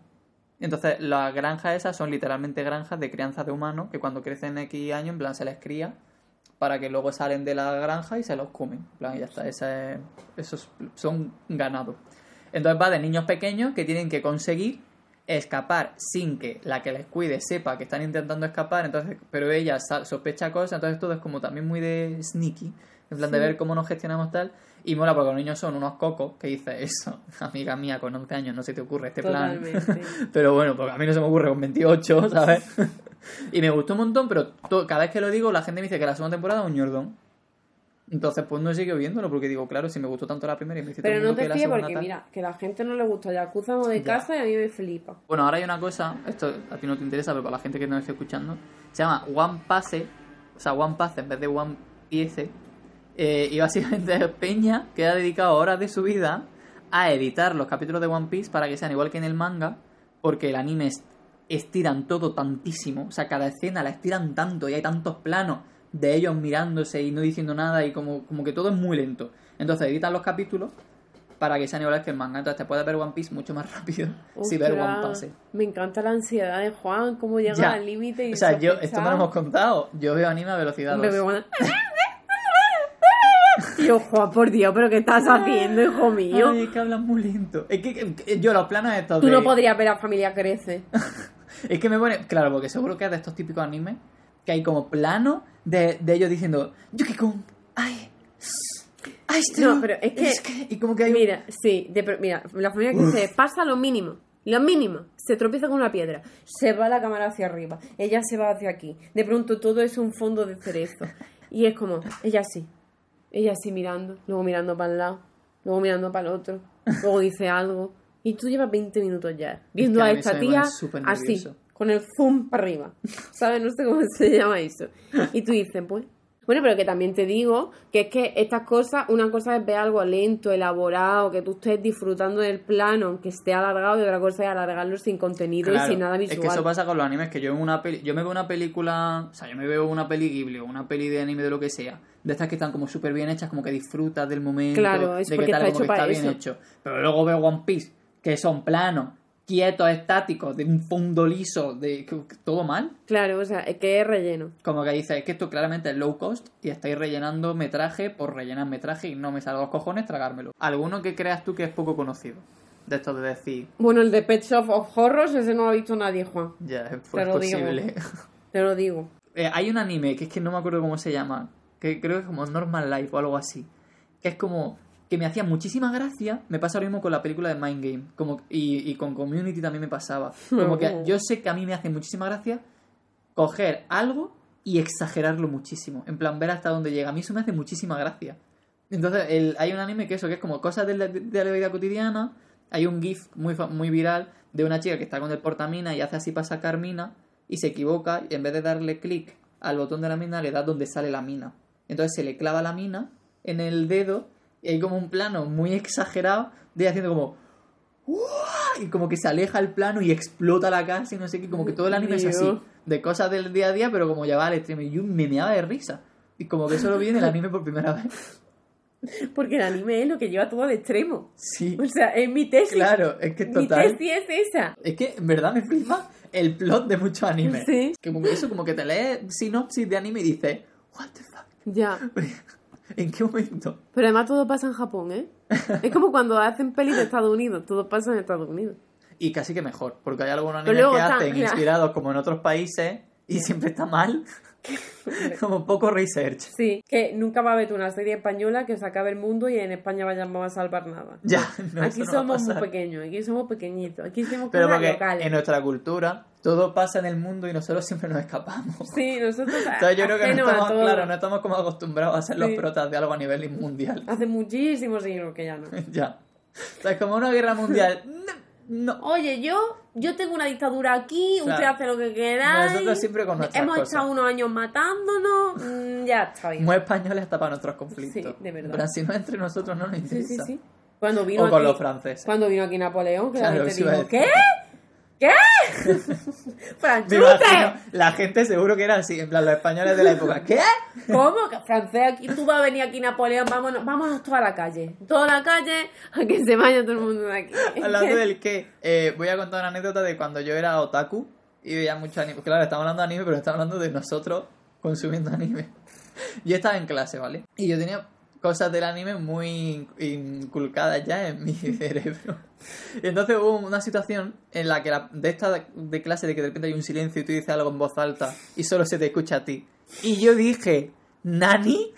Entonces las granjas esas son literalmente granjas de crianza de humanos que cuando crecen X años, en plan, se les cría para que luego salen de la granja y se los comen. En plan, y ya está, esa es- esos son ganados. Entonces va de niños pequeños que tienen que conseguir escapar sin que la que les cuide sepa que están intentando escapar, entonces, pero ella sospecha cosas, entonces todo es como también muy de sneaky, en plan de ver cómo nos gestionamos tal, y mola porque los niños son unos cocos que dice eso, amiga mía, con 11 años no se te ocurre este plan. Pero bueno, porque a mí no se me ocurre con 28, ¿sabes? y me gustó un montón, pero cada vez que lo digo, la gente me dice que la segunda temporada es un ñordón. Entonces, pues no he seguido viéndolo, porque digo, claro, si me gustó tanto la primera y me dice Pero no te fíes porque, tal- mira, que a la gente no le gusta Yakuza amo de Ya. casa y a mí me flipa. Bueno, ahora hay una cosa, esto a ti no te interesa, pero para la gente que nos esté escuchando, se llama One Passe, o sea, One Pass en vez de One Piece, eh, y básicamente Peña que ha dedicado horas de su vida a editar los capítulos de One Piece para que sean igual que en el manga, porque el anime es- estiran todo tantísimo, o sea, cada escena la estiran tanto y hay tantos planos de ellos mirándose y no diciendo nada y como, como que todo es muy lento. Entonces editan los capítulos para que sean iguales que el manga. Entonces te puedes ver One Piece mucho más rápido si ver One Piece. Me encanta la ansiedad de Juan, cómo llega Ya. al límite y O sea, yo, esto me lo hemos contado. Yo veo anime a velocidad Un bebé 2. Juan- Y yo, Juan, por Dios, ¿pero qué estás haciendo, hijo mío? Ay, es que hablan muy lento. Es que, que- que yo los planos estos Tú de- no podrías ver a Familia Crece. Es que me pone... Claro, porque seguro que es de estos típicos animes que hay como plano de, de ellos diciendo Yuki-kun, ay, ay, este No, pero es que- Y como que hay... un- Mira, sí, de, mira, la familia que se pasa lo mínimo. Lo mínimo, se tropieza con una piedra, se va la cámara hacia arriba, ella se va hacia aquí. De pronto todo es un fondo de cerezo. Y es como, ella sí, ella sí mirando, luego mirando para el lado, luego mirando para el otro, luego dice algo. Y tú llevas 20 minutos ya viendo que a esta tía así, con el zoom para arriba. ¿Sabes? No sé cómo se llama eso. Y tú dices, pues. Bueno, pero que también te digo que es que estas cosas, una cosa es ver algo lento, elaborado, que tú estés disfrutando del plano, aunque esté alargado, y otra cosa es alargarlo sin contenido Claro, y sin nada Es visual. que eso pasa con los animes, que yo en una peli, yo me veo una película, o sea, yo me veo una peli Ghibli o una peli de anime de lo que sea, de estas que están como súper bien hechas, como que disfrutas del momento, Claro, es de que tal, está como hecho que está bien eso. hecho. Pero luego veo One Piece, que son planos, quietos, estáticos, de un fondo liso, de todo mal. Claro, o sea, es que es relleno. Como que dices, es que esto claramente es low cost y estáis rellenando metraje por rellenar metraje y no me salga los cojones tragármelo. ¿Alguno que creas tú que es poco conocido? De esto de decir, Bueno, el de Pet Shop of Horrors, ese no lo ha visto nadie, Juan. ya, es Te lo digo. posible. Te lo digo. Eh, hay un anime que es que no me acuerdo cómo se llama, que creo que es como Normal Life o algo así, que es como que me hacía muchísima gracia, me pasa lo mismo con la película de Mind Game, como y, y con Community también me pasaba, como que yo sé que a mí me hace muchísima gracia coger algo y exagerarlo muchísimo, en plan ver hasta dónde llega, a mí eso me hace muchísima gracia. Entonces, el- hay un anime que eso, que es como cosas de la, de la vida cotidiana. Hay un GIF muy, muy viral de una chica que está con el portamina y hace así para sacar mina y se equivoca y en vez de darle clic al botón de la mina le da donde sale la mina. Entonces se le clava la mina en el dedo y hay como un plano muy exagerado de ella haciendo como "Uah", y como que se aleja el plano y explota la casa y no sé qué, como que todo el anime es así, Dios. de cosas del día a día, pero como ya va al extremo y yo me meaba de risa. Y como que eso lo vi en el anime por primera vez. Porque el anime es lo que lleva todo al extremo. Sí, O sea, es mi tesis. claro, es que Mi total. tesis es esa. Es que en verdad me flipa el plot de muchos animes. Sí. Que como eso, como que te lees sinopsis de anime y dices, what the fuck, Ya. ¿en qué momento? Pero además todo pasa en Japón, ¿eh? Es como cuando hacen pelis de Estados Unidos. Todo pasa en Estados Unidos. Y casi que mejor, porque hay algunos animes luego que hacen mira. inspirados como en otros países y siempre está mal. como poco research. Sí, que nunca va a haber una serie española que se acabe el mundo y en España vayamos a salvar nada. Ya, no, aquí no somos muy pequeños, aquí somos pequeñitos, aquí hacemos Pero porque locales. en nuestra cultura todo pasa en el mundo y nosotros siempre nos escapamos. Sí, nosotros Entonces yo creo que no estamos, claro, no estamos como acostumbrados a ser los Sí. protas de algo a nivel mundial. Hace muchísimos siglos que ya no. ya. Entonces como una guerra mundial, no. Oye, yo, yo tengo una dictadura aquí, Claro. usted hace lo que queráis. Nosotros siempre con nuestras Hemos cosas. estado unos años matándonos, mm, ya está bien. Muy españoles hasta para nuestros conflictos. Sí, de verdad. Pero si no es entre nosotros no nos Sí, interesa. sí, sí. Cuando vino O con aquí, los franceses. Cuando vino aquí Napoleón, que Claro, la gente dijo, ¿qué? ¿Qué? ¡Franchute! imagino, la gente seguro que era así, en plan los españoles de la época. ¿Qué? ¿Cómo? Que francés aquí, tú vas a venir aquí Napoleón, vámonos, vámonos toda la calle. Toda la calle a que se vaya todo el mundo de aquí. Hablando del qué, eh, voy a contar una anécdota de cuando yo era otaku y veía mucho anime. Claro, estamos hablando de anime, pero estamos hablando de nosotros consumiendo anime. Yo estaba en clase, ¿vale? Y yo tenía cosas del anime muy inculcadas ya en mi cerebro. Y entonces hubo una situación en la que la, de esta de, clase de que de repente hay un silencio y tú dices algo en voz alta y solo se te escucha a ti. Y yo dije, ¿Nani?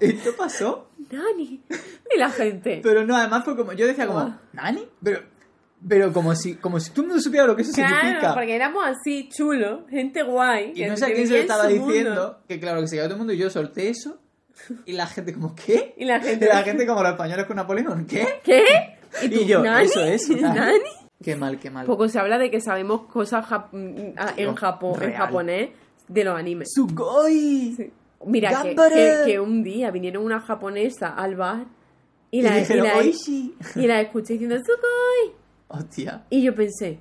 ¿Esto pasó? Nani. Y la gente. Pero no, además fue como, yo decía como, Ah. ¿Nani? Pero, pero como si, como si tú no supieras lo que eso Claro, significa. porque éramos así chulos, gente guay. Y no sé a quién se lo estaba su mundo. diciendo, que claro, que se quedó todo el mundo y yo solté eso. Y la gente como, ¿qué? Y la gente. Y la gente como los españoles con Napoleón, ¿qué? ¿Qué? Y yo, ¿Nani? eso es, ¿nani? Qué mal, qué mal. Poco se habla de que sabemos cosas jap- mm, ah, en, Japón, en japonés de los animes. ¡Sugoi! Sí. Mira, que, que, que un día vinieron una japonesa al bar y Y, la, y dijeron, la, ¡Oishi! y la escuché diciendo ¡Sugoi! Hostia. Y yo pensé,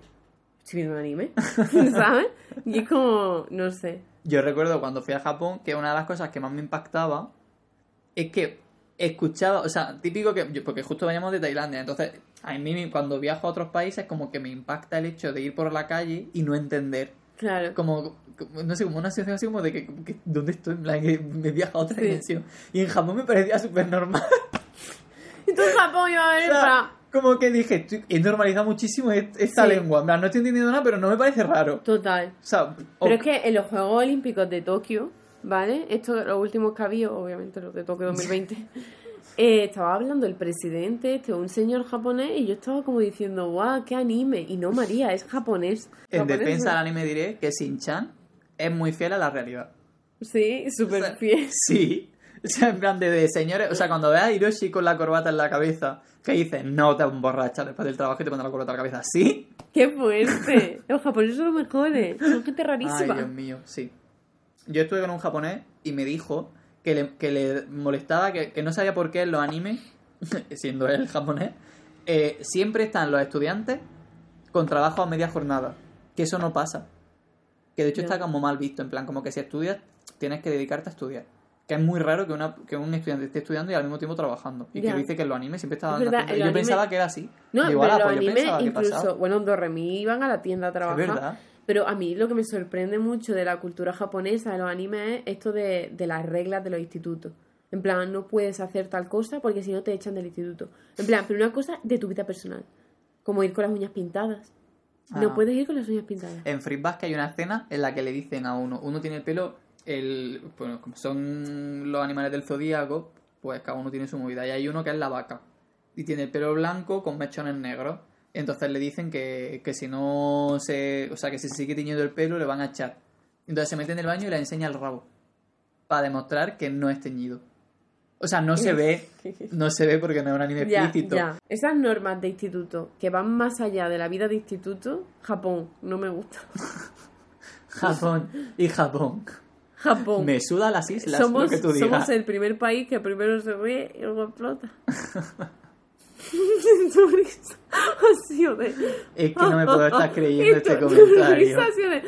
estoy viendo un anime, ¿sabes? Y es como, no sé. Yo recuerdo cuando fui a Japón que una de las cosas que más me impactaba es que escuchaba, o sea, típico que, yo- porque justo veníamos de Tailandia, entonces a mí cuando viajo a otros países como que me impacta el hecho de ir por la calle y no entender, Claro. como, como- no sé, como una sensación así como de que, que ¿dónde estoy? En plan, que me viaja a otra Sí. dimensión. Y en Japón me parecía súper normal. Y tú en Japón iba a O venir sea, para... como que dije, he normalizado muchísimo est- esta Sí. lengua, en plan, no estoy entendiendo nada, pero no me parece raro. Total. O sea, o- Pero es que en los Juegos Olímpicos de Tokio, ¿vale? Esto, los últimos que ha habido, obviamente los de Tokio 2020, eh, estaba hablando el presidente, este, un señor japonés, y yo estaba como diciendo, guau, qué anime. Y no, María, es japonés. en Japonés, defensa del anime diré que Shin-chan es muy fiel a la realidad. Sí, súper O sea, fiel. Sí. O sea, en plan de, de señores. O sea, cuando veas a Hiroshi con la corbata en la cabeza, que dices, no te emborrachas después del trabajo y te pones la corbata en la cabeza. ¿Sí? ¡Qué fuerte! Los japoneses son los mejores. Son gente Ay, rarísima. Dios mío, sí. Yo estuve con un japonés y me dijo que le, que le molestaba, que, que no sabía por qué en los animes, siendo él japonés, eh, siempre están los estudiantes con trabajo a media jornada. Que eso no pasa. Que de hecho está como mal visto, en plan, como que si estudias, tienes que dedicarte a estudiar. Que es muy raro que, una, que un estudiante esté estudiando y al mismo tiempo trabajando. Y Ya. que dice que en los animes siempre Es verdad, haciendo- en Yo los anime- pensaba que era así. No, Digo, pero "Ala, los pues yo animes incluso, pasaba". bueno, en Doremi iban a la tienda a Es trabajar. verdad. Pero a mí lo que me sorprende mucho de la cultura japonesa, de los animes, es esto de, de las reglas de los institutos. En plan, no puedes hacer tal cosa porque si no te echan del instituto. En plan, pero una cosa de tu vida personal. Como ir con las uñas pintadas. No Ah. puedes ir con las uñas pintadas. En Free Basket hay una escena en la que le dicen a uno, uno tiene el pelo, el, bueno, como son los animales del zodíaco, pues cada uno tiene su movida. Y hay uno que es la vaca. Y tiene el pelo blanco con mechones negros. Entonces le dicen que, que si no se. O sea, que si se sigue tiñendo el pelo le van a echar. Entonces se mete en el baño y le enseña el rabo. Para demostrar que no es teñido. O sea, no se ve. No se ve porque no es un anime Ya, explícito. ya. Esas normas de instituto que van más allá de la vida de instituto, Japón, no me gusta. Japón y Japón. Japón. Me suda las islas, somos, lo que tú digas. somos el primer país que primero se ríe y luego explota. tu risa ha sido de... Es que no me puedo estar creyendo este tu- tu comentario. risa ha sido de...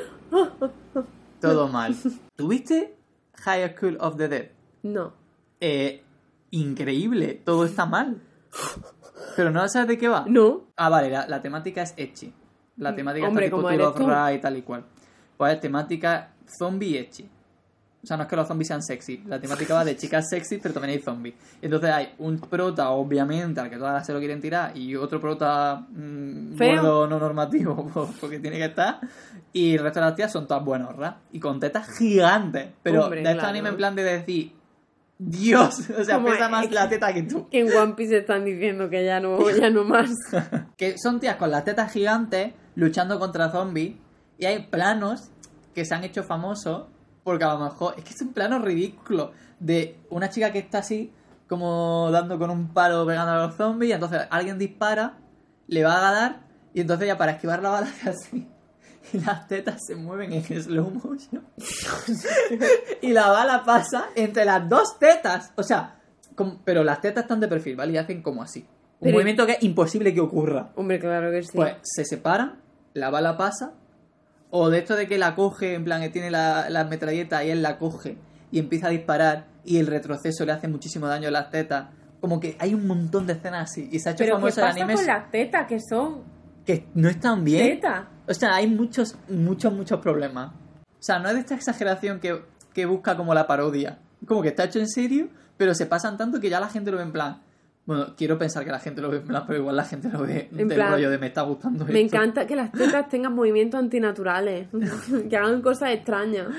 todo mal. ¿Tuviste High School of the Dead? No. Eh, increíble, todo está mal. Pero no sabes de qué va. No. Ah, vale, la, la temática es Echi. La temática Hombre, está tipo y tal y cual. Pues es temática zombie Echi. O sea, no es que los zombies sean sexy. La temática va de chicas sexy, pero también hay zombies. Entonces hay un prota, obviamente, al que todas se lo quieren tirar, y otro prota mm, gordo no normativo, por- porque tiene que estar. Y el resto de las tías son todas buenas, ¿verdad? Y con tetas gigantes. Pero Hombre, de claro. anime en plan de decir, Dios, o sea, Como pesa es- más la teta que tú. Que en One Piece están diciendo que ya no, ya no más. Que son tías con las tetas gigantes luchando contra zombies. Y hay planos que se han hecho famosos porque a lo mejor. Es que es un plano ridículo de una chica que está así, como dando con un palo pegando a los zombies. Y entonces alguien dispara, le va a dar. Y entonces ya para esquivar la bala hace así. Y las tetas se mueven en slow motion. y la bala pasa entre las dos tetas. O sea, como- pero las tetas están de perfil, ¿vale? Y hacen como así. Un Pero- movimiento que es imposible que ocurra. Hombre, claro que sí. Pues se separan, la bala pasa, o de esto de que la coge, en plan que tiene la, la metralleta y él la coge y empieza a disparar y el retroceso le hace muchísimo daño a las tetas. Como que hay un montón de escenas así y se ha hecho Pero ¿qué famoso el pasa anime con las tetas que son que no están bien. O sea, hay muchos, muchos, muchos problemas. O sea, no es de esta exageración que, que busca como la parodia. Como que está hecho en serio, pero se pasan tanto que ya la gente lo ve en plan. Bueno, quiero pensar que la gente lo ve en plan, pero igual la gente lo ve En del plan, rollo de me está gustando Me esto". encanta que las tetas tengan movimientos antinaturales, que hagan cosas extrañas.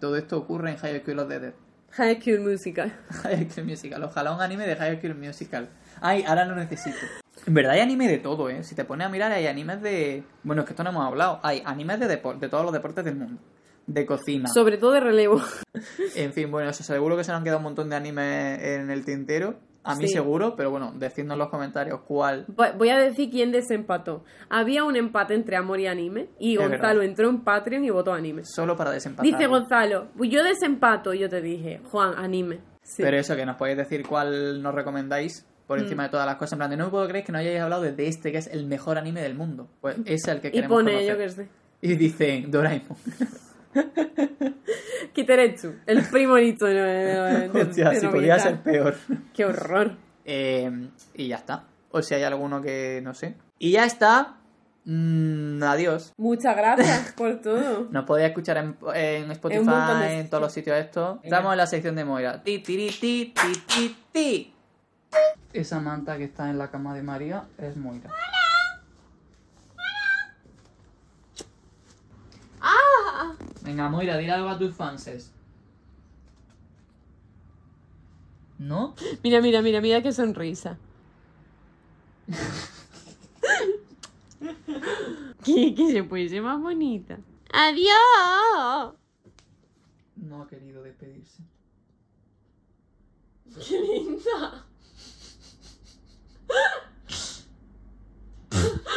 Todo esto ocurre en High School of the Dead. High School Musical. High School Musical. Ojalá un anime de High School Musical. Ay, ahora lo necesito. En verdad hay anime de todo, ¿eh? Si te pones a mirar, hay animes de... Bueno, es que esto no hemos hablado. Hay animes de de todos los deportes del mundo. De cocina. Sobre todo de relevo. En fin, bueno, eso seguro que se nos han quedado un montón de animes en el tintero. A mí Sí. seguro, pero bueno, decidnos en los comentarios cuál. Voy- a decir quién desempató. Había un empate entre amor y anime, y Es Gonzalo verdad. entró en Patreon y votó anime. Solo para desempatar. Dice Gonzalo, pues yo desempato, y yo te dije, Juan, anime. Sí. Pero eso, que nos podéis decir cuál nos recomendáis por Mm. encima de todas las cosas. En plan, de no me puedo creer que no hayáis hablado de este, que es el mejor anime del mundo. Pues es el que y queremos pone, conocer. yo que sé, Y dicen Doraemon. Kiteretsu, el primorito de, de- de- si podía ser peor. Qué horror. Eh, y ya está. O si hay alguno que no sé. Y ya está. Mm, adiós. Muchas gracias por todo. Nos podéis escuchar en, en Spotify, En todos los sitios estos. Estamos en la sección de Moira. Ti, ti, ti, ti, ti, ti. Esa manta que está en la cama de María es Moira. Venga, Moira, dile algo a tus fanses. ¿No? Mira, mira, mira, mira qué sonrisa. ¿Qué, qué se puede ser más bonita? ¡Adiós! No ha querido despedirse. ¡Qué linda!